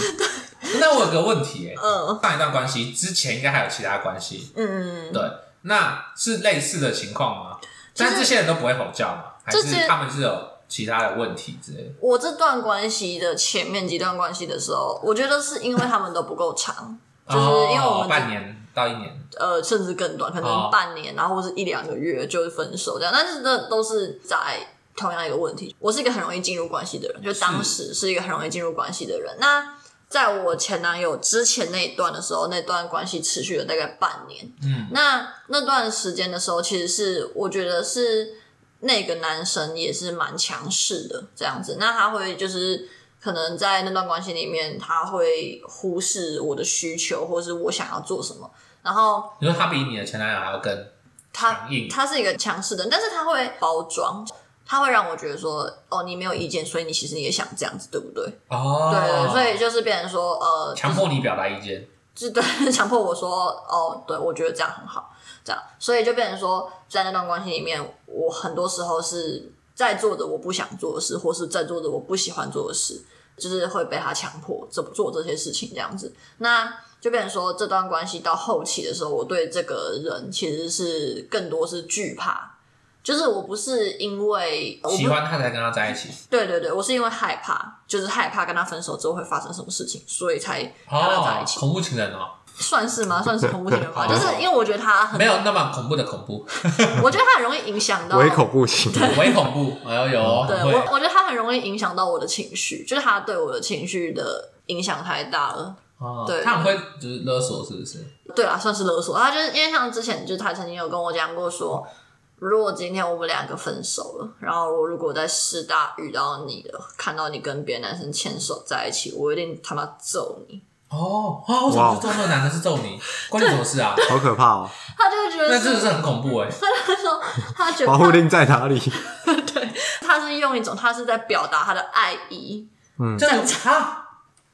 那我有个问题，哎，嗯，上一段关系之前应该还有其他关系，嗯，对。那是类似的情况吗？但这些人都不会吼叫吗？还是他们是有其他的问题之类的？我这段关系的前面几段关系的时候，我觉得是因为他们都不够长，就是因为我们半年到一年，呃，甚至更短，可能半年，然后或是一两个月就分手这样。但是这都是在同样一个问题。我是一个很容易进入关系的人，就当时是一个很容易进入关系的人。那在我前男友之前那一段的时候，那段关系持续了大概半年。嗯，那那段时间的时候，其实是我觉得是那个男生也是蛮强势的这样子。那他会就是可能在那段关系里面，他会忽视我的需求，或是我想要做什么。然后你说他比你的前男友还要更他他是一个强势的人，但是他会包装。他会让我觉得说，哦，你没有意见，所以你其实你也想这样子，对不对？哦，对，所以就是变成说，呃，强迫你表达意见，就对，[laughs] 强迫我说，哦，对，我觉得这样很好，这样，所以就变成说，在那段关系里面，我很多时候是在做着我不想做的事，或是在做着我不喜欢做的事，就是会被他强迫怎么做这些事情，这样子，那就变成说，这段关系到后期的时候，我对这个人其实是更多是惧怕。就是我不是因为喜欢他才跟他在一起，对对对，我是因为害怕，就是害怕跟他分手之后会发生什么事情，所以才跟他在一起。哦、恐怖情人哦，算是吗？[laughs] 算是恐怖情人吗？就是因为我觉得他很没有那么恐怖的恐怖，[laughs] 我觉得他很容易影响到微恐怖情人，微恐怖，哎呦有，对我我觉得他很容易影响到我的情绪，就是他对我的情绪的影响太大了。哦，对，他很会就是勒索，是不是？对啊，算是勒索。他就是因为像之前就是他曾经有跟我讲过说。如果今天我们两个分手了，然后我如果在师大遇到你了，看到你跟别的男生牵手在一起，我一定他妈揍你！哦，啊，为什么是揍那个男的是揍你？关你什么事啊？好可怕哦！[laughs] 他就觉得那真的是很恐怖哎。他说他觉得保护令在哪里？[laughs] 对，他是用一种他是在表达他的爱意，嗯，这样子啊。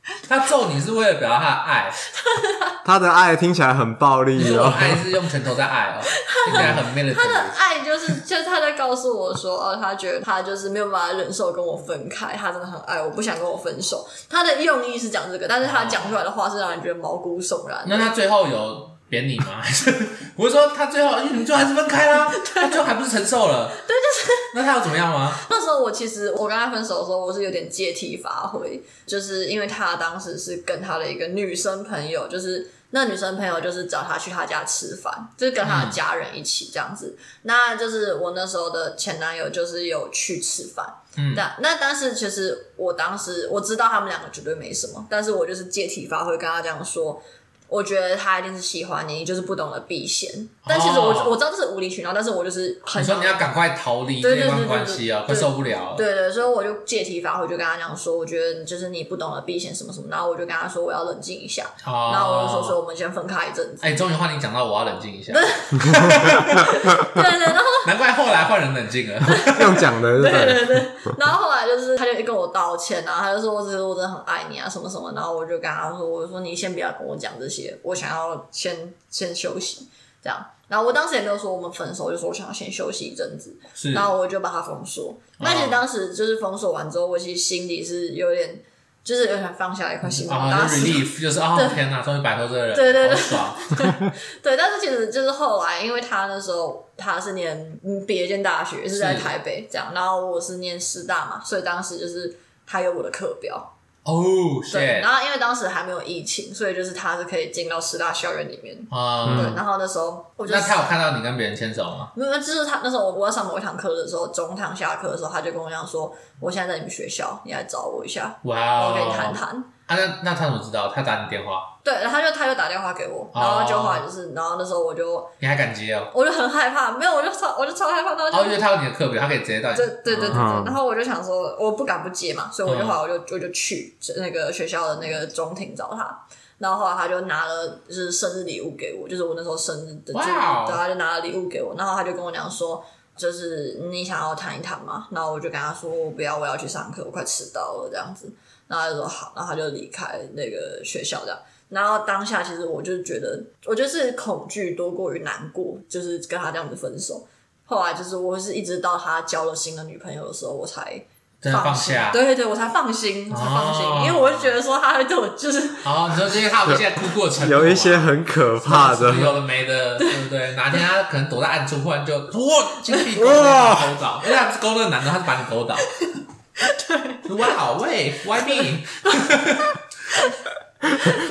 [laughs] 他揍你是为了表达他的爱，[laughs] 他的爱听起来很暴力哦。[laughs] 爱是用拳头在爱哦，听起来很 man 的。他的爱就是，就是他在告诉我说，哦，他觉得他就是没有办法忍受跟我分开，他真的很爱我，不想跟我分手。他的用意是讲这个，但是他讲出来的话是让人觉得毛骨悚然。那他最后有扁你吗？还 [laughs] 是我是说他最后，因为你们最后还是分开啦，他最后还不是承受了？对，就是。那他要怎么样吗？那时候我其实我跟他分手的时候，我是有点借题发挥，就是因为他当时是跟他的一个女生朋友，就是那女生朋友就是找他去他家吃饭，就是跟他的家人一起这样子。嗯、那就是我那时候的前男友，就是有去吃饭。嗯，但那但是其实我当时我知道他们两个绝对没什么，但是我就是借题发挥，跟他这样说。我觉得他一定是喜欢你，你就是不懂得避嫌。但其实我我知道这是无理取闹，但是我就是很说你要赶快逃离这段关系啊，快受不了。对对，所以我就借题发挥，就跟他讲说，我觉得就是你不懂得避嫌什么什么，然后我就跟他说我要冷静一下，然后我就说说我们先分开一阵子。哎，终于换你讲到我要冷静一下。对对，然后难怪后来换人冷静了，这样讲的。对对对，然后后来就是他就跟我道歉啊，他就说我只是我真的很爱你啊什么什么，然后我就跟他说，我就说你先不要跟我讲这些。我想要先先休息，这样。然后我当时也没有说我们分手，就说我想要先休息一阵子。是。然后我就把它封锁。那其实当时就是封锁完之后，我其实心里是有点，就是有点放下一块心。啊，relief，[laughs] 就是啊，天哪，终于摆脱这个人，[laughs] 对对对，爽。[laughs] 对，但是其实就是后来，因为他那时候他是念别间大学，是在台北这样，然后我是念师大嘛，所以当时就是他有我的课表。哦，oh, 对，然后因为当时还没有疫情，所以就是他是可以进到师大校园里面。啊，um, 对，然后那时候我就那他有看到你跟别人牵手吗？没有，就是他那时候我我要上某一堂课的时候，中堂下课的时候，他就跟我讲说，我现在在你们学校，你来找我一下，哇、哦，我跟你谈谈。啊，那那他怎么知道？他打你电话？对，然后他就他就打电话给我，然后就后来就是，然后那时候我就你还敢接哦？我就很害怕，没有，我就超我就超害怕。然后因为他有你的课表，他可以直接带。对对对对对。然后我就想说，我不敢不接嘛，所以我就后来我就我就去那个学校的那个中庭找他。然后后来他就拿了就是生日礼物给我，就是我那时候生日的，对，他就拿了礼物给我，然后他就跟我讲说，就是你想要谈一谈吗？然后我就跟他说，我不要，我要去上课，我快迟到了这样子。然后他就说好，然后他就离开那个学校这样。然后当下其实我就觉得，我觉得是恐惧多过于难过，就是跟他这样子分手。后来就是我是一直到他交了新的女朋友的时候，我才放下。对对对，我才放心，才放心，因为我就觉得说他会对我就是。哦，你说这些他们现在哭过程，有一些很可怕的，有的没的，对不对？哪天他可能躲在暗处，忽然就哇，金币勾倒，因为他不是勾那个男的，他是把你勾倒。对，哇好喂，Why me？[laughs]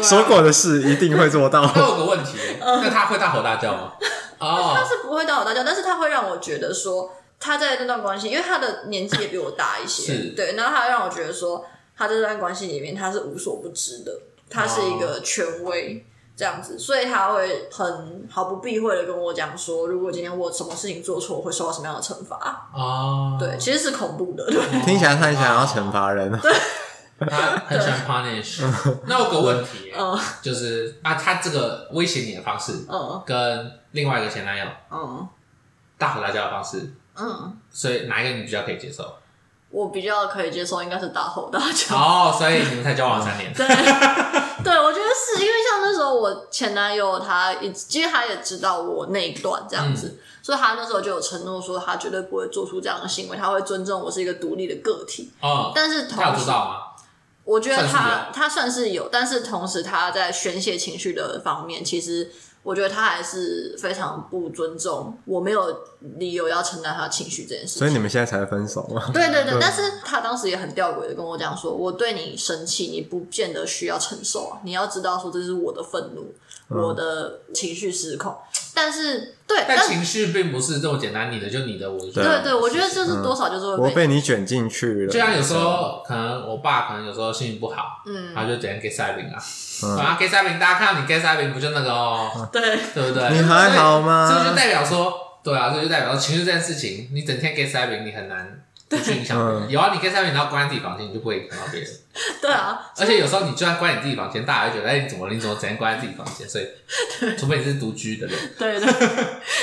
说过的事一定会做到。[laughs] 我有个问题，那他会大吼大叫吗？哦，他是不会大吼大叫，但是他会让我觉得说他在这段关系，因为他的年纪也比我大一些，对，然后他会让我觉得说他在这段关系里面他是无所不知的，他是一个权威。这样子，所以他会很毫不避讳的跟我讲说，如果今天我什么事情做错，我会受到什么样的惩罚啊？对，其实是恐怖的。听起来他很想要惩罚人，对，他很喜欢 punish。[laughs] 那我有个问题，[laughs] 就是啊，他这个威胁你的方式，嗯，跟另外一个前男友，嗯，大吼大叫的方式，嗯，所以哪一个你比较可以接受？我比较可以接受，应该是大吼大叫。哦，所以你们才交往三年。[laughs] 对，对，我觉得是因为像那时候我前男友他，他其实他也知道我那一段这样子，嗯、所以他那时候就有承诺说，他绝对不会做出这样的行为，他会尊重我是一个独立的个体。哦，但是同时他有知道吗？我觉得他算他算是有，但是同时他在宣泄情绪的方面，其实。我觉得他还是非常不尊重，我没有理由要承担他情绪这件事情。所以你们现在才分手吗？对对对，对但是他当时也很吊诡的跟我讲说，我对你生气，你不见得需要承受啊，你要知道说这是我的愤怒。我的情绪失控，但是对，但情绪并不是这么简单，你的就你的，我的对对，我觉得就是多少就是我被你卷进去了。就像有时候可能我爸可能有时候心情不好，嗯，他就整天给塞饼啊，然后给塞饼，大家看到你给塞饼不就那个哦，对对不对？你还好吗？这就代表说，对啊，这就代表说情绪这件事情，你整天给塞饼，你很难不去影响别人。有啊，你给塞饼，然后关在自己房间，你就不会影响到别人。[laughs] 对啊，而且有时候你就算关你自己房间，大家会觉得哎，你怎么你怎么整天关在自己房间？所以，[laughs] 除非你是独居的人，对对，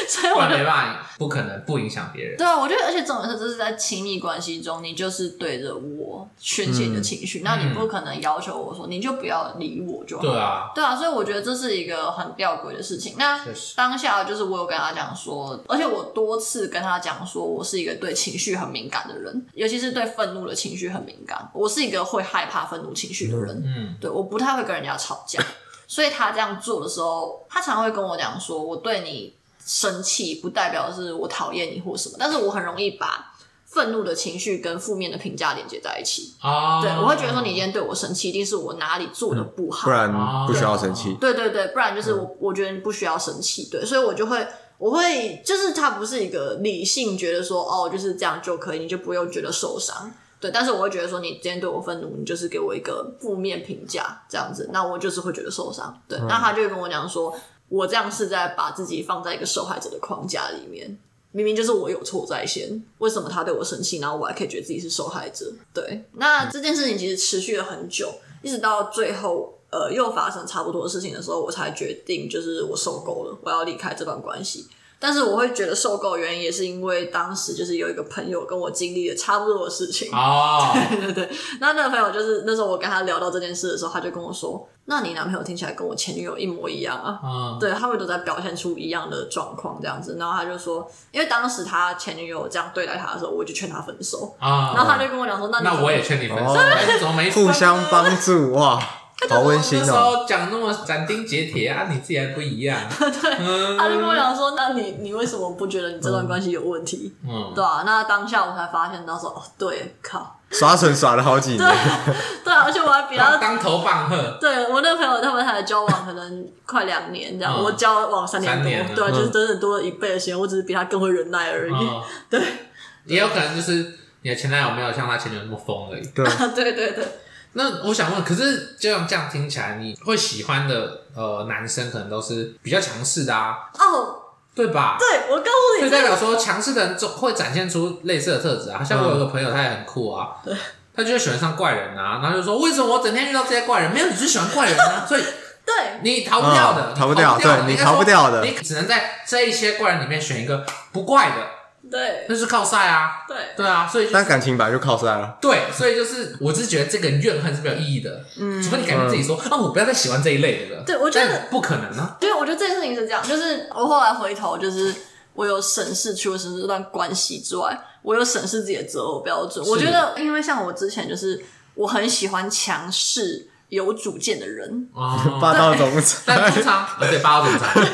所以我没办法，不可能不影响别人。对啊，我觉得，而且重点是，这是在亲密关系中，你就是对着我宣泄你的情绪，那你不可能要求我说你就不要理我就好。对啊，对啊，所以我觉得这是一个很吊诡的事情。那当下就是我有跟他讲说，而且我多次跟他讲说，我是一个对情绪很敏感的人，尤其是对愤怒的情绪很敏感。我是一个会害。怕愤怒情绪的人，嗯，对，我不太会跟人家吵架，[laughs] 所以他这样做的时候，他常常会跟我讲说，我对你生气不代表是我讨厌你或什么，但是我很容易把愤怒的情绪跟负面的评价连接在一起。啊，对，我会觉得说你今天对我生气，一定是我哪里做的不好，不然不需要生气，对对对，不然就是我我觉得你不需要生气，对，所以我就会我会就是他不是一个理性觉得说哦就是这样就可以，你就不用觉得受伤。对，但是我会觉得说，你今天对我愤怒，你就是给我一个负面评价，这样子，那我就是会觉得受伤。对，嗯、那他就会跟我讲说，我这样是在把自己放在一个受害者的框架里面，明明就是我有错在先，为什么他对我生气，然后我还可以觉得自己是受害者？对，那这件事情其实持续了很久，一直到最后，呃，又发生差不多的事情的时候，我才决定，就是我受够了，我要离开这段关系。但是我会觉得受够原因也是因为当时就是有一个朋友跟我经历了差不多的事情哦，[laughs] 对对对，那那个朋友就是那时候我跟他聊到这件事的时候，他就跟我说：“那你男朋友听起来跟我前女友一模一样啊。”嗯，对，他们都在表现出一样的状况这样子。然后他就说，因为当时他前女友这样对待他的时候，我就劝他分手啊。然后他就跟我讲说：“那那我也劝你分手，怎么没 [laughs] 互相帮助哇？”好温馨哦！那时候讲那么斩钉截铁啊，你自己还不一样。[laughs] 对，嗯、他就跟我讲说：“那你你为什么不觉得你这段关系有问题？”嗯，对啊，那当下我才发现到说：“哦，对，靠，耍蠢耍了好几年。对 [laughs] ”对啊，而且我还比他当头棒喝。对我那个朋友，他们才交往可能快两年这样，嗯、我交往三年多，年对啊，就是真的多了一倍的时间，我只是比他更会忍耐而已。嗯、[laughs] 对，也有可能就是。你的前男友没有像他前女友那么疯而已。对对对对。那我想问，可是就像这样听起来，你会喜欢的呃男生可能都是比较强势的啊？哦，对吧？对，我告诉你，就代表说强势的人总会展现出类似的特质啊。像我有个朋友，他也很酷啊，对，他就会喜欢上怪人啊，然后就说，为什么我整天遇到这些怪人？没有，你就喜欢怪人啊，[laughs] 所以。对，你逃不掉的，逃不掉，对，你逃不掉的，你只能在这一些怪人里面选一个不怪的，对，那是靠晒啊，对，对啊，所以但感情本来就靠晒了，对，所以就是我是觉得这个怨恨是没有意义的，嗯，除非你改变自己说，啊，我不要再喜欢这一类的了，对，我觉得不可能啊，对，我觉得这件事情是这样，就是我后来回头，就是我有审视，除了审视这段关系之外，我有审视自己的择偶标准，我觉得，因为像我之前就是我很喜欢强势。有主见的人，哦、[laughs] 霸道总裁，[laughs] 但通常对霸道总裁，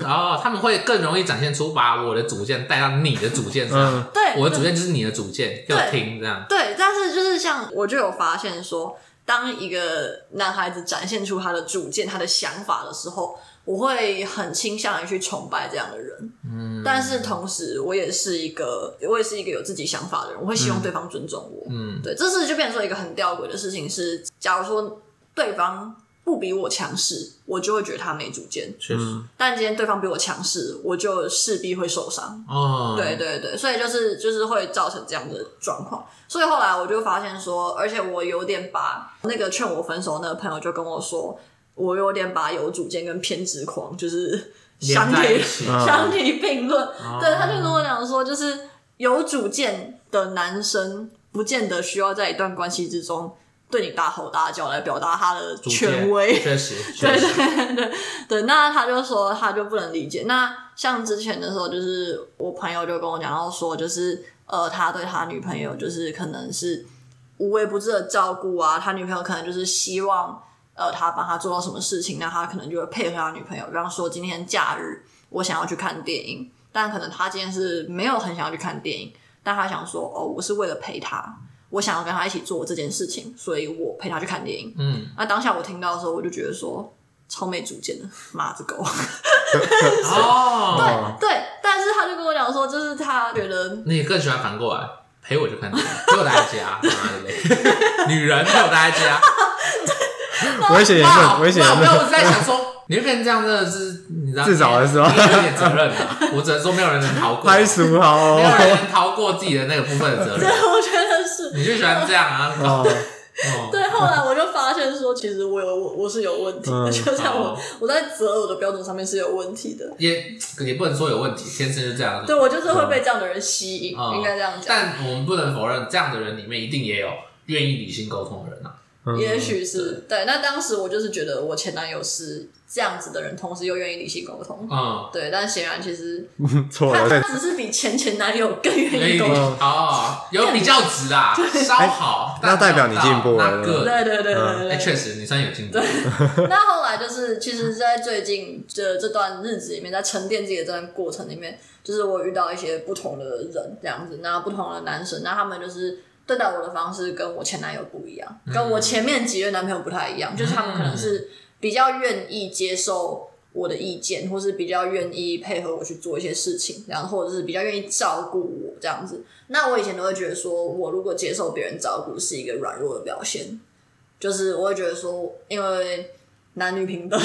然后他们会更容易展现出把我的主见带到你的主见上，嗯、对，我的主见就是你的主见，要听这样。对，但是就是像我就有发现说，当一个男孩子展现出他的主见、他的想法的时候。我会很倾向于去崇拜这样的人，嗯，但是同时我也是一个，我也是一个有自己想法的人，我会希望对方尊重我，嗯，对，这是就变成说一个很吊诡的事情是，假如说对方不比我强势，我就会觉得他没主见，确实，但今天对方比我强势，我就势必会受伤，哦，对对对，所以就是就是会造成这样的状况，所以后来我就发现说，而且我有点把那个劝我分手的那个朋友就跟我说。我有点把有主见跟偏执狂就是相提 [laughs] 相提并论，哦、对，他就跟我讲说，就是有主见的男生不见得需要在一段关系之中对你大吼大叫来表达他的权威，确实，[laughs] 对对对对，那他就说他就不能理解。那像之前的时候，就是我朋友就跟我讲到说，就是呃，他对他女朋友就是可能是无微不至的照顾啊，他女朋友可能就是希望。呃，他帮他做到什么事情，那他可能就会配合他女朋友。比方说，今天假日我想要去看电影，但可能他今天是没有很想要去看电影，但他想说，哦，我是为了陪他，我想要跟他一起做这件事情，所以我陪他去看电影。嗯，那当下我听到的时候，我就觉得说，超没主见的，妈子狗。哦，对对，但是他就跟我讲说，就是他觉得你更喜欢反过来陪我去看电影，陪我待在家，妈的嘞，女人陪我待在家。[laughs] [laughs] [laughs] [laughs] 危险言论，危险言论。没有，我在想说，你会变成这样，真的是你知道，自找的是吧？你有点责任啊。我只能说，没有人能逃过。[laughs] 拍书好，没有人能逃过自己的那个部分的责任。[laughs] 对，我觉得是。你就喜欢这样啊？对，后来我就发现说，其实我有我我是有问题的，就像我我在择偶的标准上面是有问题的。也也不能说有问题，天生就这样。对，我就是会被这样的人吸引，应该这样讲。但我们不能否认，这样的人里面一定也有愿意理性沟通的人啊。也许是对，那当时我就是觉得我前男友是这样子的人，同时又愿意理性沟通。嗯，对，但显然其实 [laughs] 错了，他只是比前前男友更愿意沟通。哦，有比较值啊，[laughs] 稍好，那代表你进步了。对对对对，对，确实，你算有进步。[laughs] 那后来就是，其实，在最近这这段日子里面，在沉淀自己的这段过程里面，就是我遇到一些不同的人，这样子，那不同的男生，那他们就是。对待我的方式跟我前男友不一样，跟我前面几任男朋友不太一样，嗯、就是他们可能是比较愿意接受我的意见，或是比较愿意配合我去做一些事情，然后或者是比较愿意照顾我这样子。那我以前都会觉得说，我如果接受别人照顾是一个软弱的表现，就是我会觉得说，因为男女平等。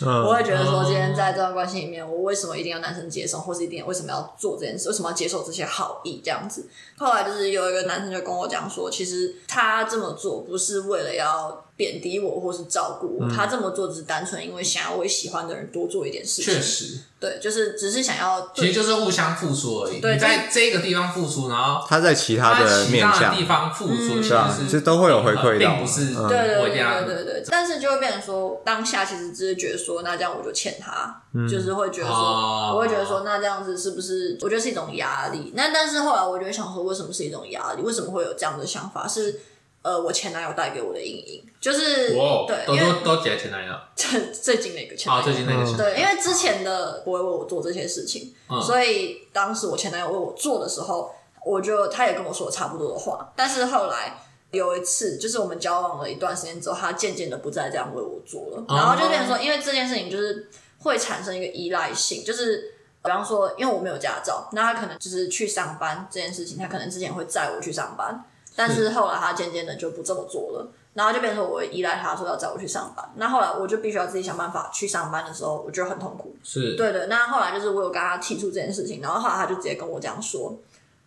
我会觉得说，今天在这段关系里面，我为什么一定要男生接受，或是一定为什么要做这件事？为什么要接受这些好意？这样子。后来就是有一个男生就跟我讲说，其实他这么做不是为了要贬低我，或是照顾我，他这么做只是单纯因为想要为喜欢的人多做一点事情。确实。对，就是只是想要，其实就是互相付出而已。对，在这个地方付出，然后他在其他的面向地方付出，其实都会有回馈的，并不是对对对对对对。但是就会变成说，当下其实只是觉得说，那这样我就欠他，就是会觉得说，我会觉得说，那这样子是不是？我觉得是一种压力。那但是后来我就会想说，为什么是一种压力？为什么会有这样的想法？是呃，我前男友带给我的阴影，就是对，都都都前男友，[laughs] 最最近那个前男友，最近那个对，因为之前的不会为我做这些事情，所以当时我前男友为我做的时候，我就他也跟我说了差不多的话，但是后来有一次，就是我们交往了一段时间之后，他渐渐的不再这样为我做了，然后就变成说，因为这件事情就是会产生一个依赖性，就是。比方说，因为我没有驾照，那他可能就是去上班这件事情，他可能之前会载我去上班，但是后来他渐渐的就不这么做了，然后就变成我依赖他说要载我去上班，那后来我就必须要自己想办法去上班的时候，我觉得很痛苦。是对的，那后来就是我有跟他提出这件事情，然后后来他就直接跟我这样说，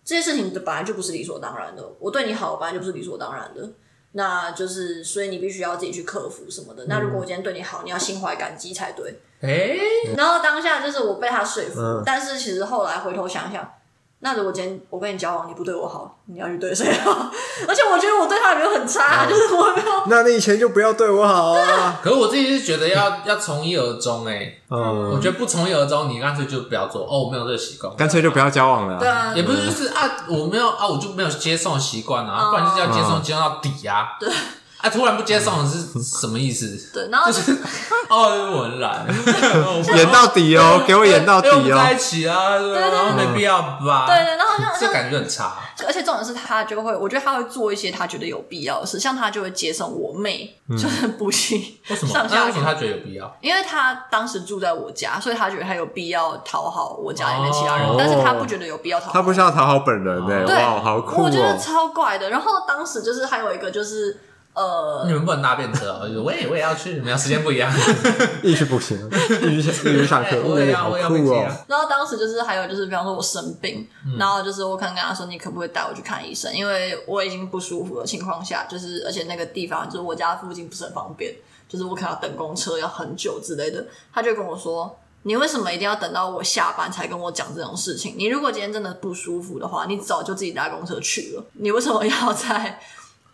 这些事情本来就不是理所当然的，我对你好本来就不是理所当然的。那就是，所以你必须要自己去克服什么的。那如果我今天对你好，你要心怀感激才对。哎、欸，然后当下就是我被他说服，嗯、但是其实后来回头想想。那如果今天我跟你交往，你不对我好，你要去对谁好？[laughs] 而且我觉得我对他也没有很差，嗯、就是我没有。[laughs] 那你以前就不要对我好啊！可是我自己是觉得要 [laughs] 要从一而终哎，嗯，我觉得不从一而终，你干脆就不要做哦，我没有这个习惯，干脆就不要交往了。对啊，也不是就是啊，我没有啊，我就没有接送习惯啊，不然就是要接送接送到底啊。对。他突然不接送是什么意思？对，然后就是 [laughs] 哦，[laughs] 我很懒，演到底哦，给我演到底哦，在一起啊，对，然后没必要吧？对对，然后这感觉很差。而且重点是他就会，我觉得他会做一些他觉得有必要的事，像他就会接送我妹，就是补习。为什么？上下为什么他觉得有必要？因为他当时住在我家，所以他觉得他有必要讨好我家里面其他人，但是他不觉得有必要讨好。他不需要讨好本人呢？哇，好酷哦！我觉得超怪的。然后当时就是还有一个就是。呃，你们不能搭便车哦！[laughs] 我也我也要去，你们要时间不一样，[laughs] 一去不行，一去一去上课，我也要我也要去啊。然后当时就是还有就是，比方说我生病，嗯、然后就是我可能跟他说，你可不可以带我去看医生？因为我已经不舒服的情况下，就是而且那个地方就是我家附近不是很方便，就是我可能要等公车要很久之类的。他就跟我说，你为什么一定要等到我下班才跟我讲这种事情？你如果今天真的不舒服的话，你早就自己搭公车去了。你为什么要在？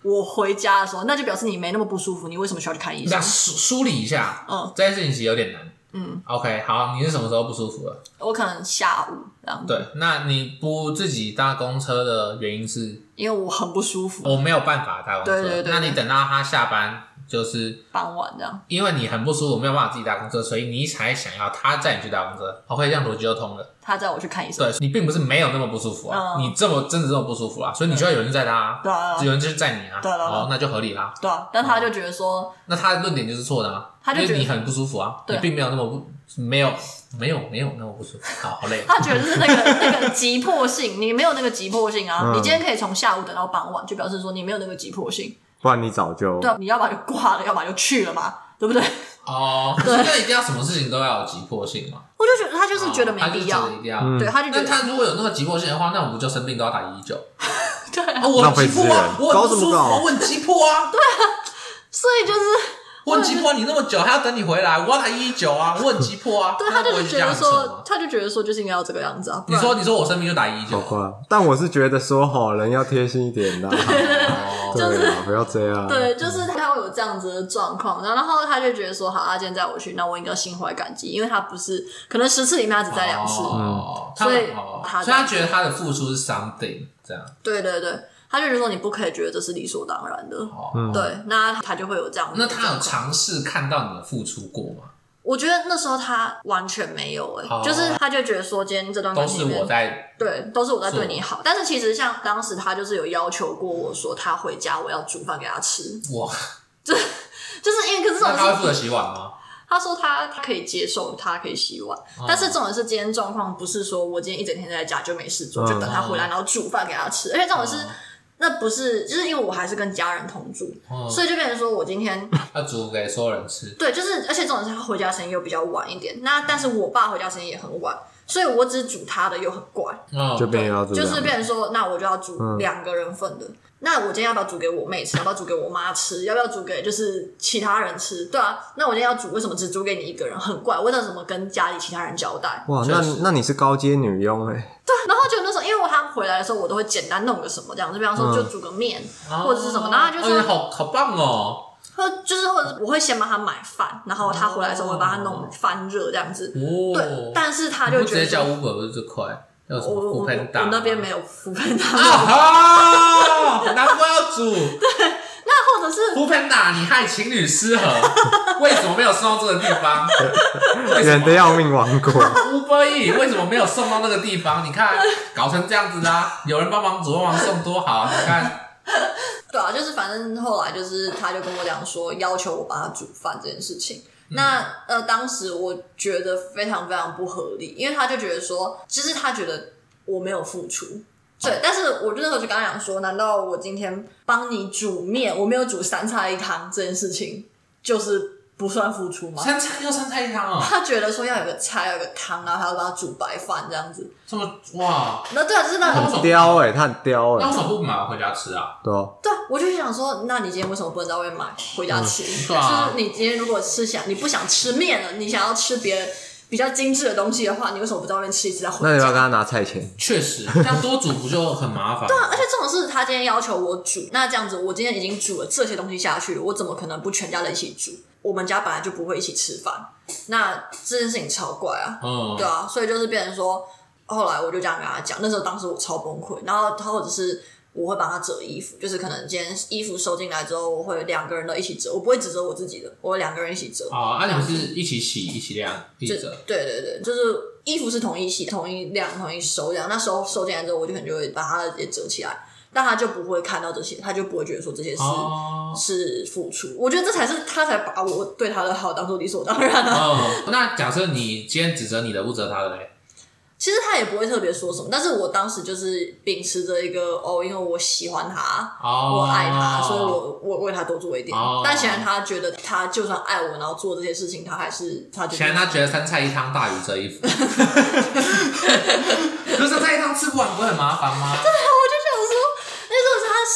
我回家的时候，那就表示你没那么不舒服。你为什么需要去看医生？那梳梳理一下，嗯，这件事情其实有点难。嗯，OK，好，你是什么时候不舒服了？我可能下午这样子。对，那你不自己搭公车的原因是？因为我很不舒服，我没有办法搭公车。对对对。那你等到他下班。就是傍晚这样，因为你很不舒服，没有办法自己搭公车，所以你才想要他载你去搭公车。OK，这样逻辑就通了。他载我去看医生。对，你并不是没有那么不舒服啊，你这么真的这么不舒服啊，所以你需要有人载他，对啊，有人就是载你啊，对哦，那就合理啦。对啊，但他就觉得说，那他的论点就是错的啊，他就觉得你很不舒服啊，你并没有那么不，没有没有没有那么不舒服，好好累。他觉得是那个 [laughs] 那个急迫性，你没有那个急迫性啊，你今天可以从下午等到傍晚，就表示说你没有那个急迫性。不然你早就对，你要么就挂了，要么就去了嘛，对不对？哦，[laughs] 对，那一定要什么事情都要有急迫性嘛？我就觉得他就是觉得没必要，一定要，对，他就觉得他如果有那个急迫性的话，那我们就生病都要打一一九。[laughs] 对，我很急迫啊，我很不舒服，我很急迫啊，对啊，所以就是。我很急迫，你那么久还要等你回来，我要打一一九啊！我很急迫啊。[laughs] 对，他就是觉得说，他就觉得说，就是应该要这个样子啊。你说，你说我生病就打一一九，但我是觉得说，好人要贴心一点的，[laughs] 就是不要这样。对，就是他会有这样子的状况，然后他就觉得说，好，他今天载我去，那我应该心怀感激，因为他不是可能十次里面他只载两次，所以他所以他觉得他的付出是 something 这样。对对对。他就觉得说，你不可以觉得这是理所当然的，哦、对，那他就会有这样的。那他有尝试看到你的付出过吗？我觉得那时候他完全没有、欸，哎、哦，就是他就觉得说，今天这段关系都是我在，对，都是我在对你好。但是其实像当时他就是有要求过我说，他回家我要煮饭给他吃。哇，[laughs] 就就是因为可是那他会负责洗碗吗？他说他他可以接受，他可以洗碗，哦、但是这种是今天状况不是说我今天一整天在家就没事做，嗯、就等他回来然后煮饭给他吃，而且这种是。嗯那不是，就是因为我还是跟家人同住，嗯、所以就变成说我今天 [laughs] 要煮给所有人吃。对，就是，而且这种是他回家时间又比较晚一点。那但是我爸回家时间也很晚，所以我只煮他的又很怪，嗯、就变要就是变成说，那我就要煮两个人份的。嗯那我今天要不要煮给我妹吃？要不要煮给我妈吃？要不要煮给就是其他人吃？对啊，那我今天要煮，为什么只煮给你一个人？很怪，为了什么跟家里其他人交代？哇，那那你是高阶女佣哎、欸。对，然后就那时候，因为他回来的时候，我都会简单弄个什么这样子，比方说就煮个面、嗯、或者是什么，然后他就说、哎、好好棒哦。或就是或者我会先帮他买饭，然后他回来的时候我会帮他弄翻热这样子。哦，对，但是他就觉得直接叫 Uber 不是最快。我我我那边没有福喷达啊，难怪要煮。对，那或者是福喷达，你害情侣失和，为什么没有送到这个地方？远的要命王国。[laughs] Uber 为什么没有送到那个地方？你看搞成这样子啊，有人帮忙煮，帮忙送多好啊！你看，[laughs] 对啊，就是反正后来就是他就跟我讲说，要求我帮他煮饭这件事情。那呃，当时我觉得非常非常不合理，因为他就觉得说，其实他觉得我没有付出，对。但是我就那时候就跟他讲说，难道我今天帮你煮面，我没有煮三菜一汤这件事情，就是？不算付出吗？三菜要三菜一汤哦。他觉得说要有个菜，要有个汤，然后还要帮他煮白饭这样子。这么哇？那对啊，就是那种刁哎，他很刁哎。那为什么不买回家吃啊？对啊。对，我就想说，那你今天为什么不能在外面买回家吃？就是你今天如果是想你不想吃面了，你想要吃别的比较精致的东西的话，你为什么不在外面吃一次再回家？那你要跟他拿菜钱？确实，[laughs] 这样多煮不就很麻烦？对啊，而且这种事他今天要求我煮，那这样子我今天已经煮了这些东西下去，我怎么可能不全家人一起煮？我们家本来就不会一起吃饭，那这件事情超怪啊，嗯，对啊，所以就是变成说，后来我就这样跟他讲，那时候当时我超崩溃，然后他或者是我会帮他折衣服，就是可能今天衣服收进来之后，我会两个人都一起折，我不会只折我自己的，我会两个人一起折。啊，那你们是一起洗一起晾一起折？对对对，就是衣服是统一洗、统一晾、统一收这样，那收收进来之后，我就可能就会把它也折起来。但他就不会看到这些，他就不会觉得说这些是是付出。Oh. 我觉得这才是他才把我对他的好当做理所当然的。Oh. 那假设你今天指责你的，不折他的嘞？其实他也不会特别说什么。但是我当时就是秉持着一个哦，因为我喜欢他，oh. 我爱他，所以我我为他多做一点。Oh. 但显然他觉得他就算爱我，然后做这些事情，他还是他觉得。显然他觉得三菜一汤大于这一服。[laughs] [laughs] 可是三菜一汤吃不完不会很麻烦吗？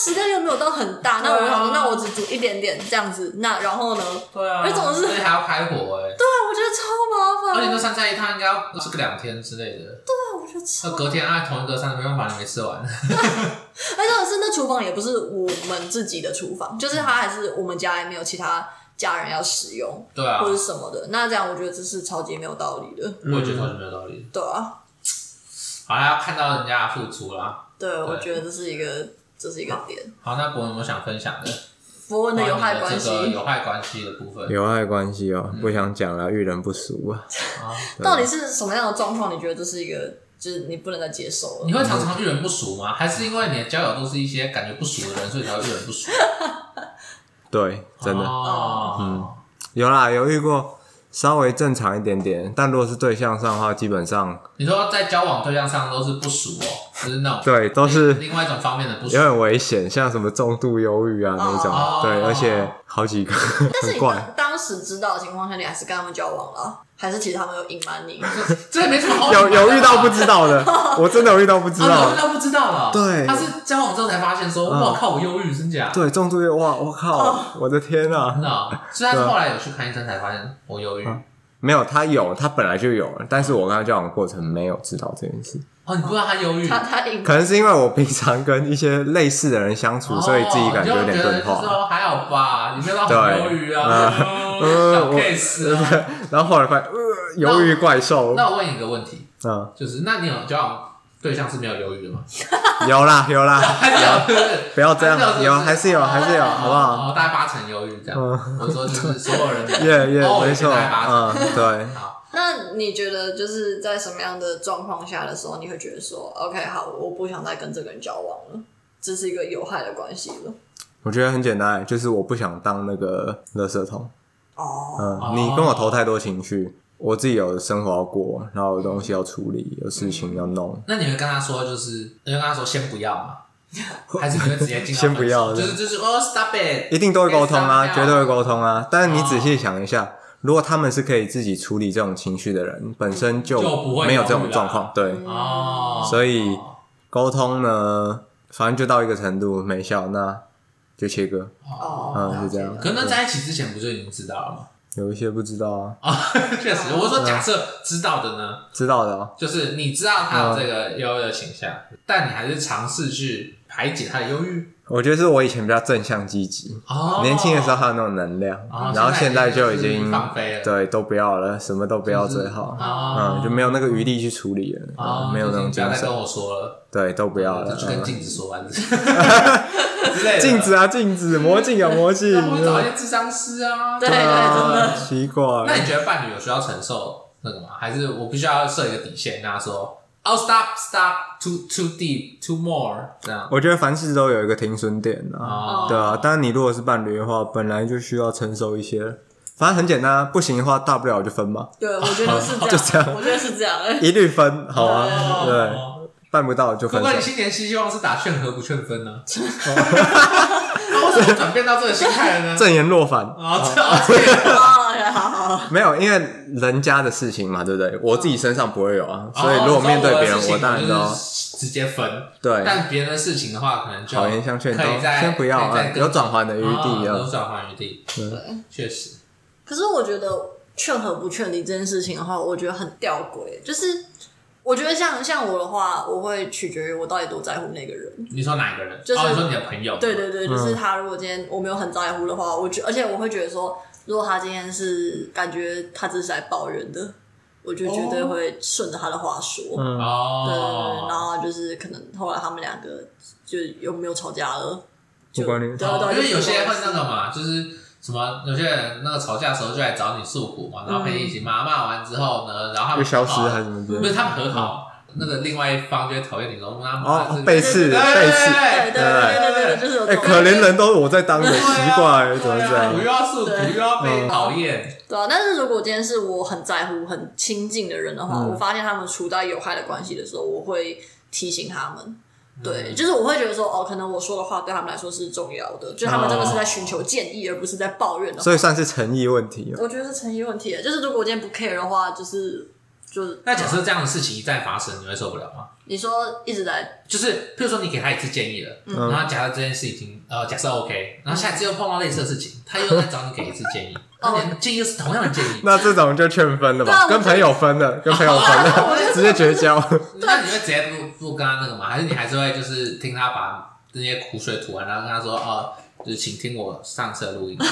食量又没有到很大，那我想说，那我只煮一点点这样子，那然后呢？对啊，而且总是还要开火哎。对啊，我觉得超麻烦。而且那三菜一汤应该要吃个两天之类的。对啊，我觉得超。那隔天啊，同一个三，没办法，你没吃完。[laughs] 而且是那厨房也不是我们自己的厨房，就是它还是我们家也没有其他家人要使用，对啊，或者什么的。那这样我觉得这是超级没有道理的。我也觉得超级没有道理。对啊。好，要看到人家的付出啦。对，我觉得这是一个。这是一个点。好，那博文有没有想分享的？博文的有害关系，有害关系的部分。有害关系哦，不想讲了，遇人不淑啊。到底是什么样的状况？你觉得这是一个，就是你不能再接受了？你会常常遇人不淑吗？还是因为你的交友都是一些感觉不熟的人，所以才会遇人不淑？[laughs] 对，真的。嗯，有啦，有遇过。稍微正常一点点，但如果是对象上的话，基本上你说在交往对象上都是不熟哦，就是那种对，都是另外一种方面的不熟，有点危险，像什么重度忧郁啊那种，哦、对，而且好几个。但是你当当时知道的情况下，你还是跟他们交往了？还是其实他们有隐瞒你？[laughs] 这也没什么好有有遇到不知道的，[laughs] 我真的有遇到不知道，有遇到不知道了。对，他是交往之后才发现说，哇靠，我忧郁，真假？对，重度忧郁，哇，我靠，我的天啊！真的，所以他是后来有去看医生才发现我忧郁。没有，他有，他本来就有了，但是我跟他交往的过程没有知道这件事。哦，你不知道他忧郁？他他可能是因为我平常跟一些类似的人相处，所以自己感觉有点钝化。说还好吧，你没有到很忧郁啊，[laughs] 小 case 啊。然后后来发现，呃，忧郁怪兽。那我问你一个问题，嗯，就是那你有交往？对象是没有忧郁的吗？[laughs] 有啦，有啦，[laughs] 不要这样，有还是有，还是有，好不好？大概八成忧郁这样。我说就是所有人，耶耶，没错，嗯，对。好，那你觉得就是在什么样的状况下的时候，你会觉得说，OK，好，我不想再跟这个人交往了，这是一个有害的关系了？我觉得很简单，就是我不想当那个垃圾桶。哦，嗯，你跟我投太多情绪。我自己有生活要过，然后有东西要处理，有事情要弄。那你会跟他说，就是你会跟他说先不要吗？[laughs] 还是你会直接进？先不要，就是就是哦，stop it！一定都会沟通啊，绝对会沟通啊。但是你仔细想一下，如果他们是可以自己处理这种情绪的人，本身就没有这种状况，对。哦。所以沟通呢，反正就到一个程度没效，那就切割。哦。嗯，是这样。可能在一起之前不就已经知道了吗？有一些不知道啊，啊，[laughs] 确实，我说假设知道的呢，知道的哦，就是你知道他有这个忧郁的倾向，但你还是尝试去排解他的忧郁。我觉得是我以前比较正向积极，哦，年轻的时候还有那种能量，然后现在就已经放飞了，对，都不要了，什么都不要最好，嗯，就没有那个余力去处理了，没有那种精神。不要再跟我说了，对，都不要了，就跟镜子说完。[laughs] 镜子啊，镜子，魔镜啊魔镜。[laughs] 我会找一些智商师啊。对对，真的奇怪。那你觉得伴侣有需要承受那个吗？还是我必须要设一个底线，跟他说，Oh stop stop too too deep too more 这样？我觉得凡事都有一个停损点啊。对啊，但你如果是伴侣的话，本来就需要成熟一些反正很简单，不行的话，大不了就分嘛。对，我觉得是 [laughs] 这样，就这样，我觉得是这样，一律分，好啊，对，办不到就分。不过你新年新希望是打劝和不劝分呢？那为什么转变到这个心态了呢？[laughs] 正言若反啊，没有，因为人家的事情嘛，对不对？我自己身上不会有啊，所以如果面对别人，我当然都直接分。对，但别人的事情的话，可能就好言相劝，都先不要啊，有转圜的余地啊，有转圜余地，对，确实。可是我觉得劝和不劝离这件事情的话，我觉得很吊诡。就是我觉得像像我的话，我会取决于我到底多在乎那个人。你说哪一个人？就是、哦、你说你的朋友。对对对，就是他。如果今天我没有很在乎的话，我觉而且我会觉得说，如果他今天是感觉他只是来抱怨的，我就绝对会顺着他的话说。哦。对对对，然后就是可能后来他们两个就有没有吵架了？就不管你。对对对，因为有些人会那个嘛，就是。什么？有些人那个吵架的时候就来找你诉苦嘛，然后陪你一起骂，骂完之后呢，然后他们消失还是什么？不是他们和好，那个另外一方就会讨厌你，说哦，背刺，背刺，对对对对对，就是哎，可怜人都是我在当的，奇怪，怎么这样？又要诉苦，又要被讨厌。对啊，但是如果今天是我很在乎、很亲近的人的话，我发现他们处在有害的关系的时候，我会提醒他们。对，就是我会觉得说，哦，可能我说的话对他们来说是重要的，就他们真的是在寻求建议，而不是在抱怨的。所以算是诚意问题。我觉得是诚意问题，就是如果我今天不 care 的话，就是就是。那假设这样的事情一再发生，你会受不了吗？你说一直在，就是譬如说你给他一次建议了，然后假设这件事已经呃假设 OK，然后下一次又碰到类似的事情，他又在找你给一次建议，[laughs] 那建议又是同样的建议，那这种就劝分了吧？跟朋友分了，跟朋友分了，直接绝交。[laughs] 那你会直接不不跟他那个吗？还是你还是会就是听他把那些苦水吐完，然后跟他说哦，就是请听我上次的录音。[laughs]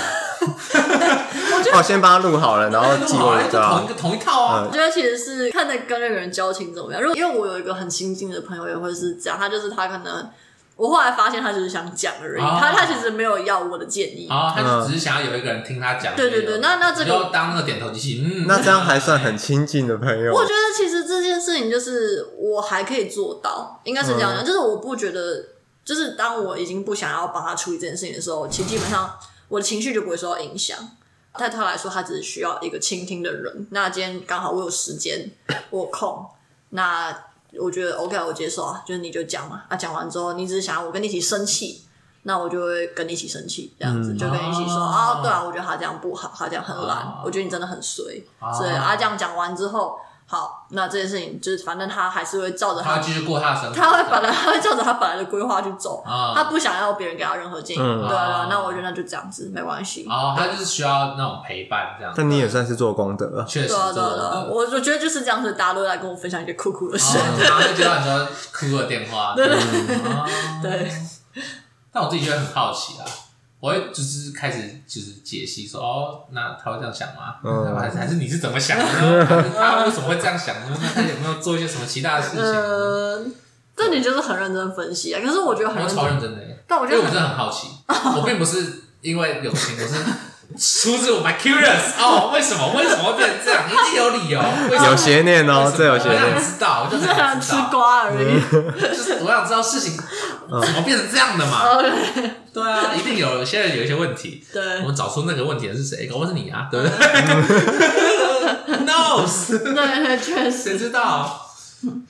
哦，先帮他录好了，然后寄过来，同一个同一套啊。我觉得其实是看那跟那个人交情怎么样。如果因为我有一个很亲近的朋友，也会是这样，他就是他可能。我后来发现，他只是想讲而已，他他其实没有要我的建议，他只是想要有一个人听他讲。对对对，那那这个当那个点头机器，嗯，那这样还算很亲近的朋友。我觉得其实这件事情就是我还可以做到，应该是这样讲，就是我不觉得，就是当我已经不想要帮他处理这件事情的时候，其实基本上我的情绪就不会受到影响。对他来说，他只是需要一个倾听的人。那今天刚好我有时间，我有空，那。我觉得 OK，我接受啊，就是你就讲嘛，啊，讲完之后，你只是想要我跟你一起生气，那我就会跟你一起生气，这样子、嗯、就跟你一起说啊，对啊，我觉得他这样不好，他这样很烂，啊、我觉得你真的很衰，所以啊，这样讲完之后。好，那这件事情就是，反正他还是会照着他，他继续过他的生活，他会本来他会照着他本来的规划去走，他不想要别人给他任何建议，对啊，那我觉得那就这样子没关系。哦，他就是需要那种陪伴这样。但你也算是做功德。了，确实，对啊，对啊，我我觉得就是这样子，大家都来跟我分享一些酷酷的事，然后就接到很多酷酷的电话，对。对。但我自己觉得很好奇啊。我会就是开始就是解析说哦，那他会这样想吗？嗯，还是还是你是怎么想的呢？[laughs] 他为什么会这样想呢？他有没有做一些什么其他的事情？嗯，这你就是很认真分析啊。可是我觉得很超认真的，但我觉得我真的很好奇，我并不是因为有情，我是。出自我 my curious 哦，为什么为什么会变成这样？一定有理由，[laughs] 有邪念哦，这有邪念。我想知道，我就想 [laughs] 吃瓜而已。就是我想知道事情怎么变成这样的嘛？[laughs] 对啊，一定有现在有一些问题。对，我们找出那个问题的是谁？搞不好是你啊，对不对？No，对，确实谁知道？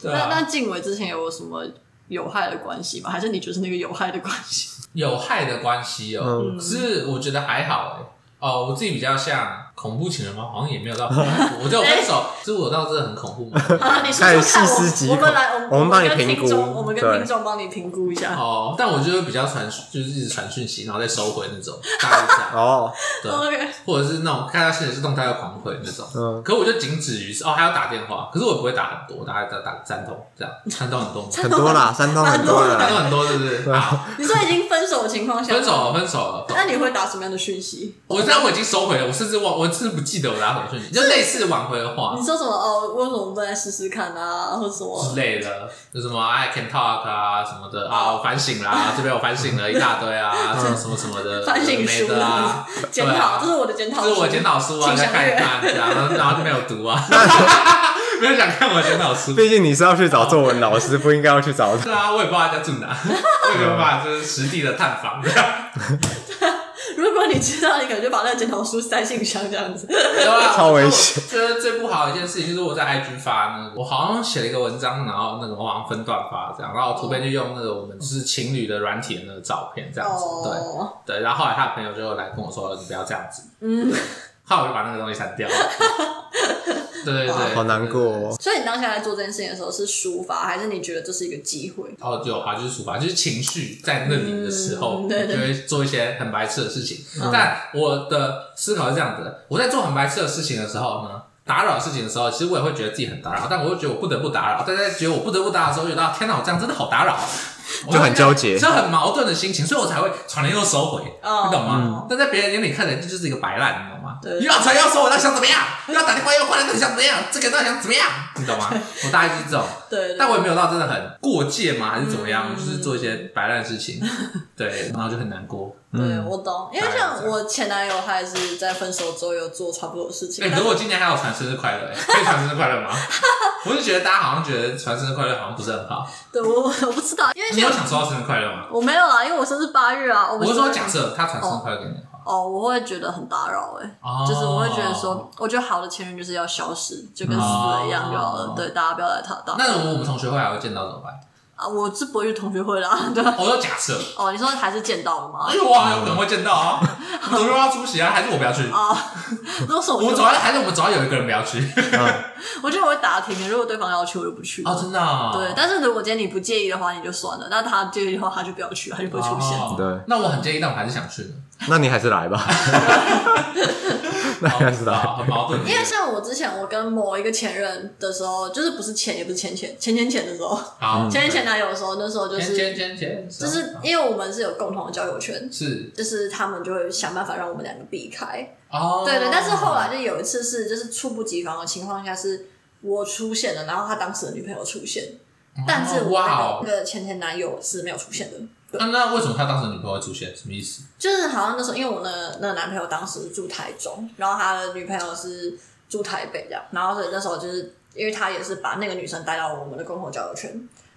那那静伟之前有什么有害的关系吗？还是你就是那个有害的关系？有害的关系哦，可是我觉得还好哎。哦，我自己比较像恐怖情人吗？好像也没有到恐怖。我觉得我分手，其实我到真的很恐怖吗？你说说看，我们来，我们帮你评估，我们跟听众帮你评估一下。哦，但我觉得比较传，就是一直传讯息，然后再收回那种，大概这样。哦，[laughs] 对，或者是那种看他现实动态要狂回那种。嗯，可我就仅止于哦，还要打电话，可是我不会打很多，大概打打三通这样，三通很多吗，很多啦，三通很多，三通很多，是不是？好，你说已经分手的情况下，分手了，分手了。那你会打什么样的讯息？我。但我已经收回了，我甚至忘，我甚至不记得我打什么讯息，就类似挽回的话。你说什么？哦，为什么不来试试看啊，或者什么？之类的，就什么 I can talk 啊什么的。啊，我反省啦，这边我反省了 [laughs] 一大堆啊，什么什么什么的，反省书啊，检讨，这是我的检讨，这是我检讨书啊，再看一看，然后，然后就没有读啊，[laughs] 没有想看我检讨书。毕竟你是要去找作文老师，不应该要去找。是啊，我也不知道他家住哪，我也没有办法就是实地的探访。[laughs] [laughs] 如果你知道，你可能就把那个检讨书塞信箱这样子。对啊，超危险。觉得最不好的一件事情就是我在 IG 发那个，我好像写了一个文章，然后那个我好像分段发这样，然后图片就用那个我们就是情侣的软体的那个照片这样子。哦、对对，然后后来他的朋友就来跟我说：“你不要这样子。”嗯。后来我就把那个东西删掉了。[laughs] 对对对，好难过哦。所以你当下在做这件事情的时候是抒发，还是你觉得这是一个机会？哦，有啊，就是抒发，就是情绪在那里的时候，嗯、对对对，就会做一些很白痴的事情。嗯、但我的思考是这样子的：我在做很白痴的事情的时候呢，打扰事情的时候，其实我也会觉得自己很打扰，但我又觉得我不得不打扰。但在觉得我不得不打扰的时候，觉得天哪，我这样真的好打扰。就很纠结，是很矛盾的心情，所以我才会传了又收回，你懂吗？但在别人眼里看来，这就是一个白烂，你懂吗？又要传又要收回，那想怎么样？又要打电话又换来，那想怎么样？这个那想怎么样？你懂吗？[laughs] 我大概就是这种，对，但我也没有到真的很过界嘛，还是怎么样？就是做一些白烂事情，对，然后就很难过。对，我懂，因为像我前男友，他也是在分手之后有做差不多的事情。哎，可是我今年还有传生日快乐，可以传生日快乐吗？[laughs] 我是觉得大家好像觉得传生日快乐好像不是很好。对，我 [laughs] 我不知道，因为你有想收到生日快乐吗？我没有啊，因为我生日八月啊。我是说，假设他传生日快乐给你的话，哦，我会觉得很打扰，哎，就是我会觉得说，我觉得好的前任就是要消失，就跟死了一样就好了。对，大家不要来他当。那如果我们同学会还会见到怎么办？啊，我是不会去同学会啦，对吧？我说假设。哦，你说还是见到了吗？哎呦哇，有可能会见到啊！同学会要出席啊，还是我不要去？啊，那我们主要还是我们主要有一个人不要去。[laughs] 我觉得我会打听，如果对方要去，我就不去。哦，真的？对，但是如果今天你不介意的话，你就算了。那他介意的话，他就不要去，他就不会出现。对。那我很介意，但我还是想去的。[laughs] 那你还是来吧。[laughs] 那应该知道，很矛盾。因为像我之前，我跟某一个前任的时候，就是不是前，也不是前前前前前的时候，[laughs] 前前前男友的时候，那时候就是前前前，就是因为我们是有共同的交友圈，是，就是他们就会想办法让我们两个避开。哦，对对，但是后来就有一次是，就是猝不及防的情况下，是我出现了，然后他当时的女朋友出现，但是我那个前前男友是没有出现的。那那为什么他当时女朋友会出现？什么意思？就是好像那时候，因为我那那个男朋友当时住台中，然后他的女朋友是住台北这样，然后所以那时候就是因为他也是把那个女生带到我们的共同交友圈，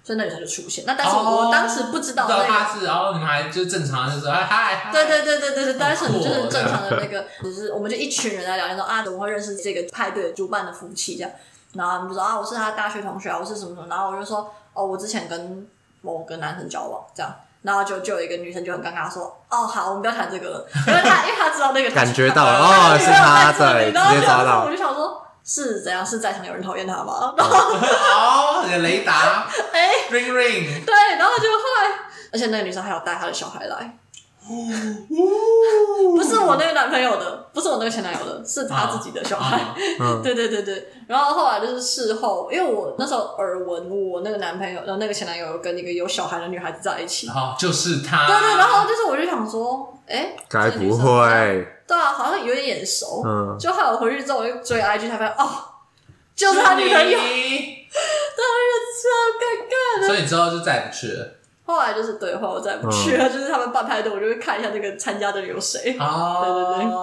所以那女生就出现。那但是我当时不知道然后你们还就正常就是哎嗨，对对对对对对，单纯就是正常的那个，只是我们就一群人在聊天说啊，怎么会认识这个派对主办的夫妻这样，然后他们就说啊，我是他大学同学啊，我是什么什么，然后我就说哦，我之前跟某个男生交往这样。然后就就有一个女生就很尴尬说：“哦，好，我们不要谈这个了，因为她因为她知道那个感觉到了哦，是他在直接抓到。”我就想说，是怎样？是在场有人讨厌他吗？哦，你的雷达，哎，ring ring，对，然后就后来，而且那个女生还有带她的小孩来。不是我那个男朋友的，不是我那个前男友的，是他自己的小孩。[laughs] 对对对对，然后后来就是事后，因为我那时候耳闻我那个男朋友，然后那个前男友跟一个有小孩的女孩子在一起。好，就是他。对对，然后就是我就想说，哎，该不会？对啊，好像有点眼熟。嗯。就后来我回去之后，我就追 IG 才发现，哦，就是他女朋友。当时超尴尬的。所以你之后就再也不去了。后来就是对，后来我再不去了。就是他们办派对，我就会看一下那个参加的人有谁。哦，对对对。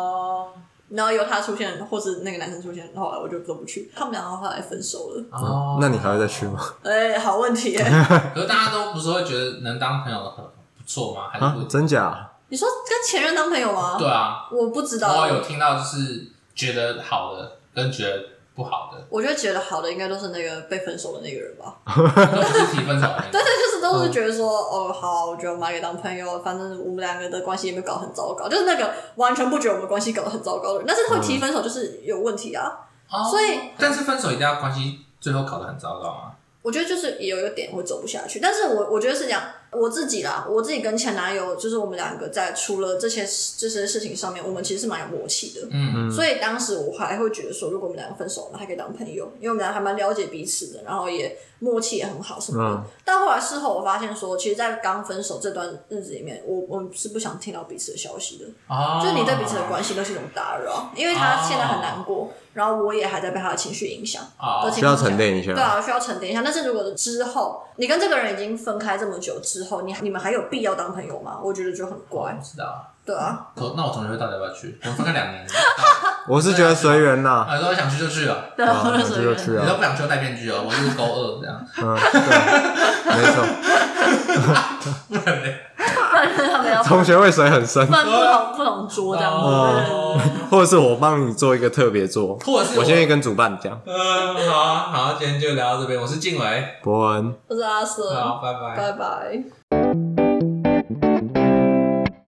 然后有他出现，或是那个男生出现，后来我就都不去。他们两个后来分手了。哦，那你还会再去吗？哎，好问题耶。[laughs] 可是大家都不是会觉得能当朋友的很不错吗？还是真假？你说跟前任当朋友吗？对啊，我不知道。我有听到就是觉得好的，跟觉得。不好的，我觉得觉得好的应该都是那个被分手的那个人吧。都是提分手。对对，就是都是觉得说，哦，好，我觉得我们还可以当朋友，反正我们两个的关系也没有搞很糟糕，就是那个完全不觉得我们关系搞得很糟糕的人，但是会提分手就是有问题啊。所以，但是分手一定要关系最后搞得很糟糕吗？我觉得就是有一个点会走不下去，但是我我觉得是这样。我自己啦，我自己跟前男友，就是我们两个在除了这些这些事情上面，我们其实是蛮有默契的。嗯嗯。所以当时我还会觉得说，如果我们两个分手了，还可以当朋友，因为我们俩还蛮了解彼此的，然后也默契也很好什么的。嗯。但后来事后我发现说，其实，在刚分手这段日子里面，我我们是不想听到彼此的消息的。哦。就是你对彼此的关系都是一种打扰，因为他现在很难过，然后我也还在被他的情绪影响。哦。需要沉淀一下。对啊，需要沉淀一下。但是如果之后你跟这个人已经分开这么久之后，你你们还有必要当朋友吗？我觉得就很怪。知道。对啊。那我同学会到底要不要去？我们分开两年。[laughs] 我是觉得随缘呐。啊，说想去就去了。[laughs] 对，想去就去啊。你都不想去，戴面具哦。我就是高二这样。嗯，对，没错。[laughs] [laughs] 同学会水很深，分不同不同桌这样子，[laughs] 或者是我帮你做一个特别桌，或者是我先去跟主办讲。嗯，好啊，好，今天就聊到这边。我是静伟，博文，我是阿瑟，好，拜拜，拜拜。